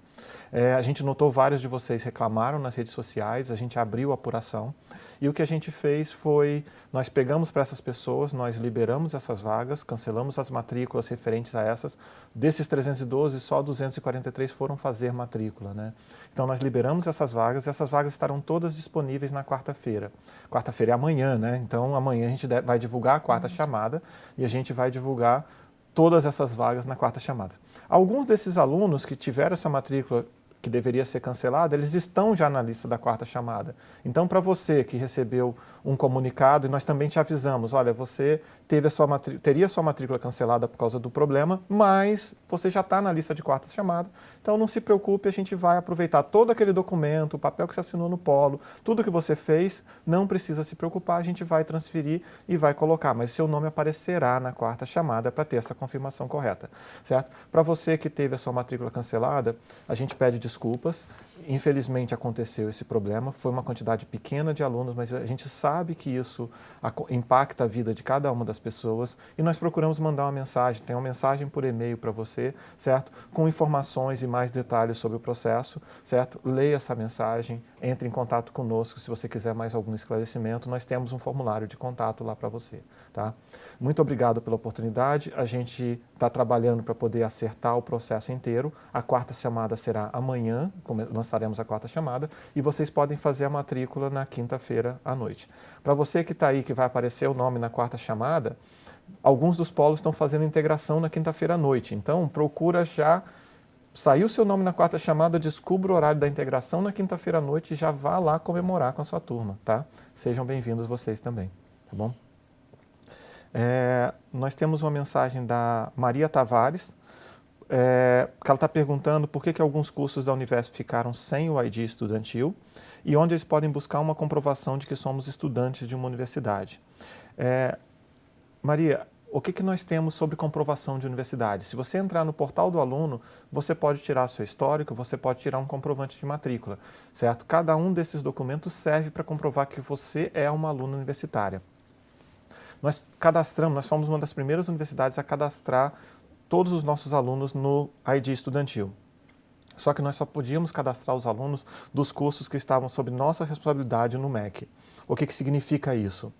É, a gente notou vários de vocês reclamaram nas redes sociais, a gente abriu a apuração. E o que a gente fez foi, nós pegamos para essas pessoas, nós liberamos essas vagas, cancelamos as matrículas referentes a essas. Desses 312, só 243 foram fazer matrícula, né? Então nós liberamos essas vagas, essas vagas estarão todas disponíveis na quarta-feira. Quarta-feira é amanhã, né? Então amanhã a gente vai divulgar a quarta chamada e a gente vai divulgar todas essas vagas na quarta chamada. Alguns desses alunos que tiveram essa matrícula que deveria ser cancelada, eles estão já na lista da quarta chamada. Então, para você que recebeu um comunicado, e nós também te avisamos, olha, você teve a sua teria a sua matrícula cancelada por causa do problema, mas você já está na lista de quarta chamada, então não se preocupe, a gente vai aproveitar todo aquele documento, o papel que você assinou no polo, tudo que você fez, não precisa se preocupar, a gente vai transferir e vai colocar, mas seu nome aparecerá na quarta chamada para ter essa confirmação correta, certo? Para você que teve a sua matrícula cancelada, a gente pede desculpas desculpas. Infelizmente aconteceu esse problema. Foi uma quantidade pequena de alunos, mas a gente sabe que isso impacta a vida de cada uma das pessoas e nós procuramos mandar uma mensagem. Tem uma mensagem por e-mail para você, certo? Com informações e mais detalhes sobre o processo, certo? Leia essa mensagem, entre em contato conosco se você quiser mais algum esclarecimento. Nós temos um formulário de contato lá para você, tá? Muito obrigado pela oportunidade. A gente está trabalhando para poder acertar o processo inteiro. A quarta chamada será amanhã, lançaremos a quarta chamada, e vocês podem fazer a matrícula na quinta-feira à noite. Para você que está aí, que vai aparecer o nome na quarta chamada, alguns dos polos estão fazendo integração na quinta-feira à noite. Então, procura já Saiu seu nome na quarta chamada, descubra o horário da integração na quinta-feira à noite e já vá lá comemorar com a sua turma, tá? Sejam bem-vindos vocês também, tá bom? É, nós temos uma mensagem da Maria Tavares, é, que ela está perguntando por que, que alguns cursos da Univesp ficaram sem o ID estudantil e onde eles podem buscar uma comprovação de que somos estudantes de uma universidade. É, Maria, o que, que nós temos sobre comprovação de universidade? Se você entrar no portal do aluno, você pode tirar seu histórico, você pode tirar um comprovante de matrícula, certo? Cada um desses documentos serve para comprovar que você é uma aluna universitária. Nós cadastramos, nós fomos uma das primeiras universidades a cadastrar todos os nossos alunos no ID estudantil. Só que nós só podíamos cadastrar os alunos dos cursos que estavam sob nossa responsabilidade no MEC. O que, que significa isso?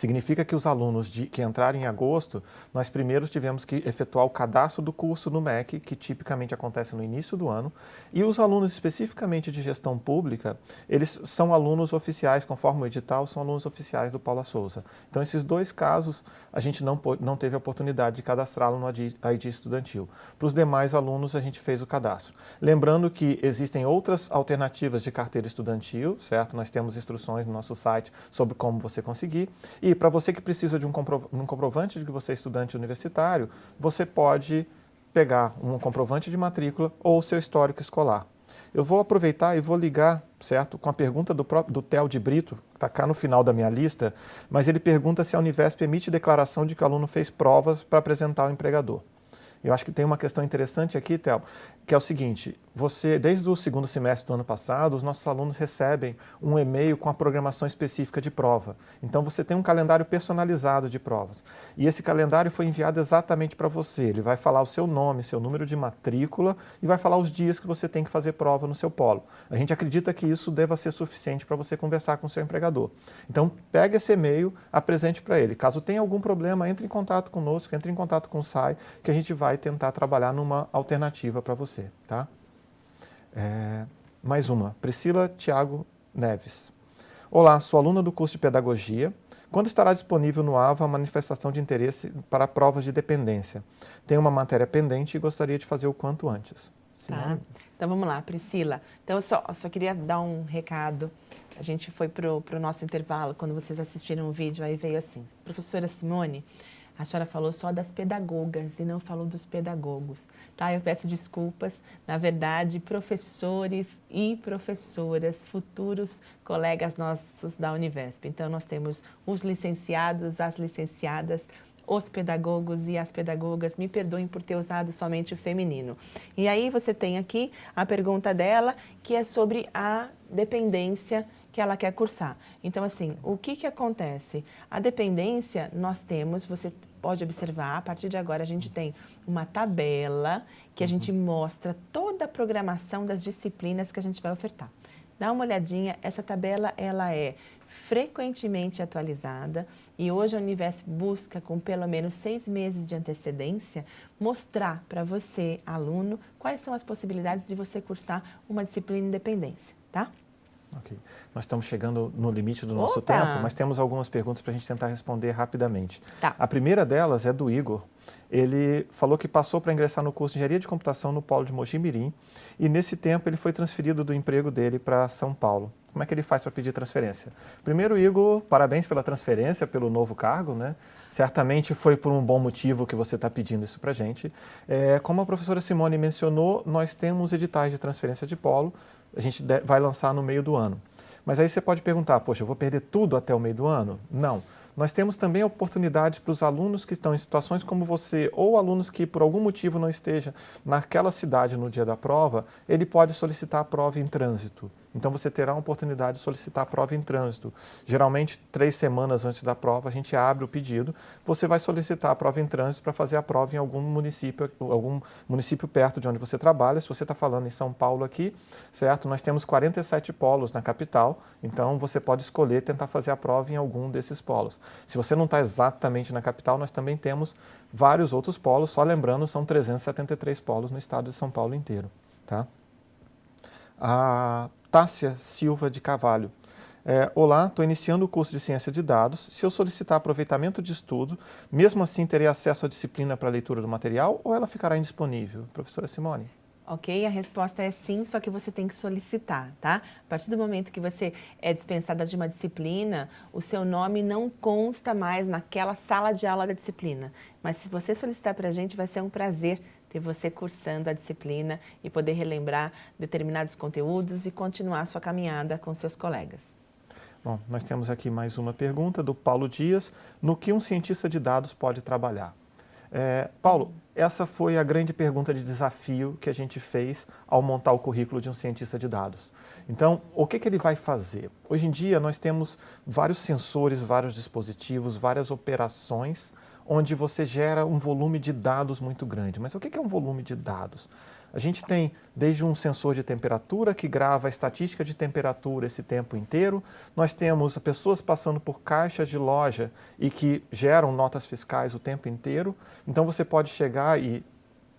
Significa que os alunos de, que entrarem em agosto, nós primeiro tivemos que efetuar o cadastro do curso no MEC, que tipicamente acontece no início do ano, e os alunos especificamente de gestão pública, eles são alunos oficiais, conforme o edital, são alunos oficiais do Paula Souza. Então, esses dois casos, a gente não, não teve a oportunidade de cadastrá-lo no ID estudantil. Para os demais alunos, a gente fez o cadastro. Lembrando que existem outras alternativas de carteira estudantil, certo? Nós temos instruções no nosso site sobre como você conseguir. E e para você que precisa de um, um comprovante de que você é estudante universitário, você pode pegar um comprovante de matrícula ou seu histórico escolar. Eu vou aproveitar e vou ligar, certo, com a pergunta do, próprio, do Theo de Brito, que está cá no final da minha lista, mas ele pergunta se a Univesp emite declaração de que o aluno fez provas para apresentar ao empregador. Eu acho que tem uma questão interessante aqui, Theo, que é o seguinte: você, desde o segundo semestre do ano passado, os nossos alunos recebem um e-mail com a programação específica de prova. Então você tem um calendário personalizado de provas. E esse calendário foi enviado exatamente para você. Ele vai falar o seu nome, seu número de matrícula e vai falar os dias que você tem que fazer prova no seu polo. A gente acredita que isso deva ser suficiente para você conversar com o seu empregador. Então pegue esse e-mail, apresente para ele. Caso tenha algum problema, entre em contato conosco, entre em contato com o SAI, que a gente vai tentar trabalhar numa alternativa para você você, tá? É, mais uma, Priscila Tiago Neves. Olá, sou aluna do curso de Pedagogia. Quando estará disponível no AVA a manifestação de interesse para provas de dependência? Tenho uma matéria pendente e gostaria de fazer o quanto antes. Tá. Então vamos lá, Priscila. Então eu só, eu só queria dar um recado. A gente foi para o nosso intervalo, quando vocês assistiram o vídeo, aí veio assim, professora Simone, a senhora falou só das pedagogas e não falou dos pedagogos, tá? Eu peço desculpas. Na verdade, professores e professoras, futuros colegas nossos da Univesp. Então, nós temos os licenciados, as licenciadas, os pedagogos e as pedagogas. Me perdoem por ter usado somente o feminino. E aí você tem aqui a pergunta dela, que é sobre a dependência que ela quer cursar. Então, assim, o que, que acontece? A dependência, nós temos, você pode observar, a partir de agora a gente tem uma tabela que a uhum. gente mostra toda a programação das disciplinas que a gente vai ofertar. Dá uma olhadinha, essa tabela ela é frequentemente atualizada e hoje a Univesp busca, com pelo menos seis meses de antecedência, mostrar para você, aluno, quais são as possibilidades de você cursar uma disciplina independência, tá? Ok. Nós estamos chegando no limite do nosso Opa. tempo, mas temos algumas perguntas para a gente tentar responder rapidamente. Tá. A primeira delas é do Igor. Ele falou que passou para ingressar no curso de Engenharia de Computação no Polo de Mojimirim e nesse tempo ele foi transferido do emprego dele para São Paulo. Como é que ele faz para pedir transferência? Primeiro, Igor, parabéns pela transferência, pelo novo cargo, né? Certamente foi por um bom motivo que você está pedindo isso para a gente. É, como a professora Simone mencionou, nós temos editais de transferência de polo a gente vai lançar no meio do ano. Mas aí você pode perguntar, poxa, eu vou perder tudo até o meio do ano? Não. Nós temos também oportunidades para os alunos que estão em situações como você, ou alunos que por algum motivo não esteja naquela cidade no dia da prova, ele pode solicitar a prova em trânsito. Então você terá a oportunidade de solicitar a prova em trânsito. Geralmente, três semanas antes da prova, a gente abre o pedido. Você vai solicitar a prova em trânsito para fazer a prova em algum município, algum município perto de onde você trabalha. Se você está falando em São Paulo aqui, certo? Nós temos 47 polos na capital, então você pode escolher tentar fazer a prova em algum desses polos. Se você não está exatamente na capital, nós também temos vários outros polos. Só lembrando, são 373 polos no estado de São Paulo inteiro, tá? A Tássia Silva de Carvalho. É, Olá, estou iniciando o curso de Ciência de Dados. Se eu solicitar aproveitamento de estudo, mesmo assim terei acesso à disciplina para leitura do material ou ela ficará indisponível? Professora Simone. Ok, a resposta é sim, só que você tem que solicitar, tá? A partir do momento que você é dispensada de uma disciplina, o seu nome não consta mais naquela sala de aula da disciplina. Mas se você solicitar para a gente, vai ser um prazer ter você cursando a disciplina e poder relembrar determinados conteúdos e continuar sua caminhada com seus colegas. Bom, nós temos aqui mais uma pergunta do Paulo Dias. No que um cientista de dados pode trabalhar? É, Paulo, essa foi a grande pergunta de desafio que a gente fez ao montar o currículo de um cientista de dados. Então, o que, que ele vai fazer? Hoje em dia, nós temos vários sensores, vários dispositivos, várias operações onde você gera um volume de dados muito grande. Mas o que, é um volume de dados? A gente tem desde um sensor de temperatura que grava a estatística de temperatura esse tempo inteiro. Nós temos pessoas passando por caixas de loja e que geram notas fiscais o tempo inteiro. Então você pode chegar e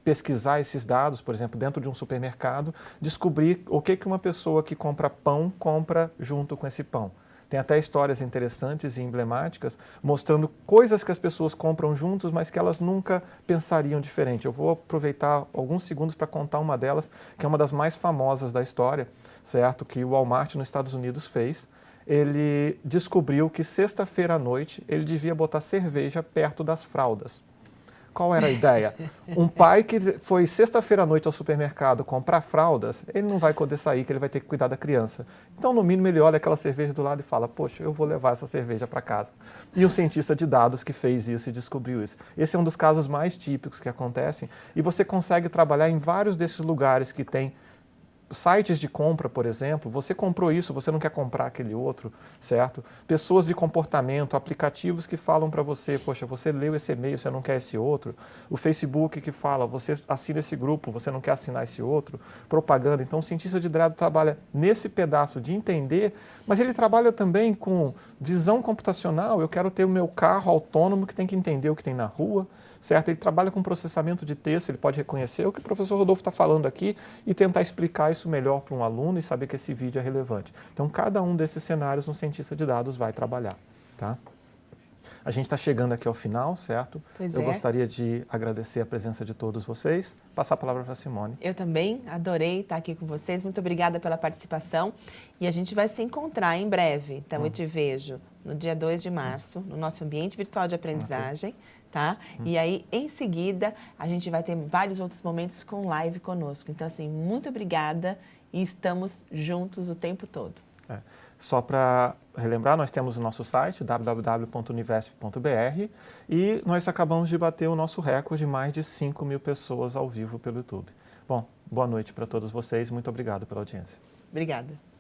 pesquisar esses dados, por exemplo, dentro de um supermercado, descobrir o que, que uma pessoa que compra pão compra junto com esse pão. Tem até histórias interessantes e emblemáticas mostrando coisas que as pessoas compram juntos, mas que elas nunca pensariam diferente. Eu vou aproveitar alguns segundos para contar uma delas, que é uma das mais famosas da história, certo? Que o Walmart nos Estados Unidos fez. Ele descobriu que sexta-feira à noite ele devia botar cerveja perto das fraldas. Qual era a ideia? Um pai que foi sexta-feira à noite ao supermercado comprar fraldas, ele não vai poder sair, que ele vai ter que cuidar da criança. Então, no mínimo, ele olha aquela cerveja do lado e fala: Poxa, eu vou levar essa cerveja para casa. E um cientista de dados que fez isso e descobriu isso. Esse é um dos casos mais típicos que acontecem. E você consegue trabalhar em vários desses lugares que tem sites de compra, por exemplo, você comprou isso, você não quer comprar aquele outro, certo? Pessoas de comportamento, aplicativos que falam para você, poxa, você leu esse e-mail, você não quer esse outro. O Facebook que fala, você assina esse grupo, você não quer assinar esse outro. Propaganda. Então, o cientista de dados trabalha nesse pedaço de entender, mas ele trabalha também com visão computacional. Eu quero ter o meu carro autônomo que tem que entender o que tem na rua certo? Ele trabalha com processamento de texto, ele pode reconhecer o que o professor Rodolfo está falando aqui e tentar explicar isso melhor para um aluno e saber que esse vídeo é relevante. Então, cada um desses cenários um cientista de dados vai trabalhar, tá? A gente está chegando aqui ao final, certo? Pois Eu é. gostaria de agradecer a presença de todos vocês. Passar a palavra para a Simone. Eu também adorei estar aqui com vocês. Muito obrigada pela participação. E a gente vai se encontrar em breve. Então, eu te vejo no dia 2 de março, no nosso ambiente virtual de aprendizagem tá? Hum. E aí, em seguida, a gente vai ter vários outros momentos com live conosco. Então, assim, muito obrigada e estamos juntos o tempo todo. É. Só para relembrar, nós temos o nosso site www.univesp.br e nós acabamos de bater o nosso recorde de mais de 5 mil pessoas ao vivo pelo YouTube. Bom, boa noite para todos vocês. Muito obrigado pela audiência. Obrigada.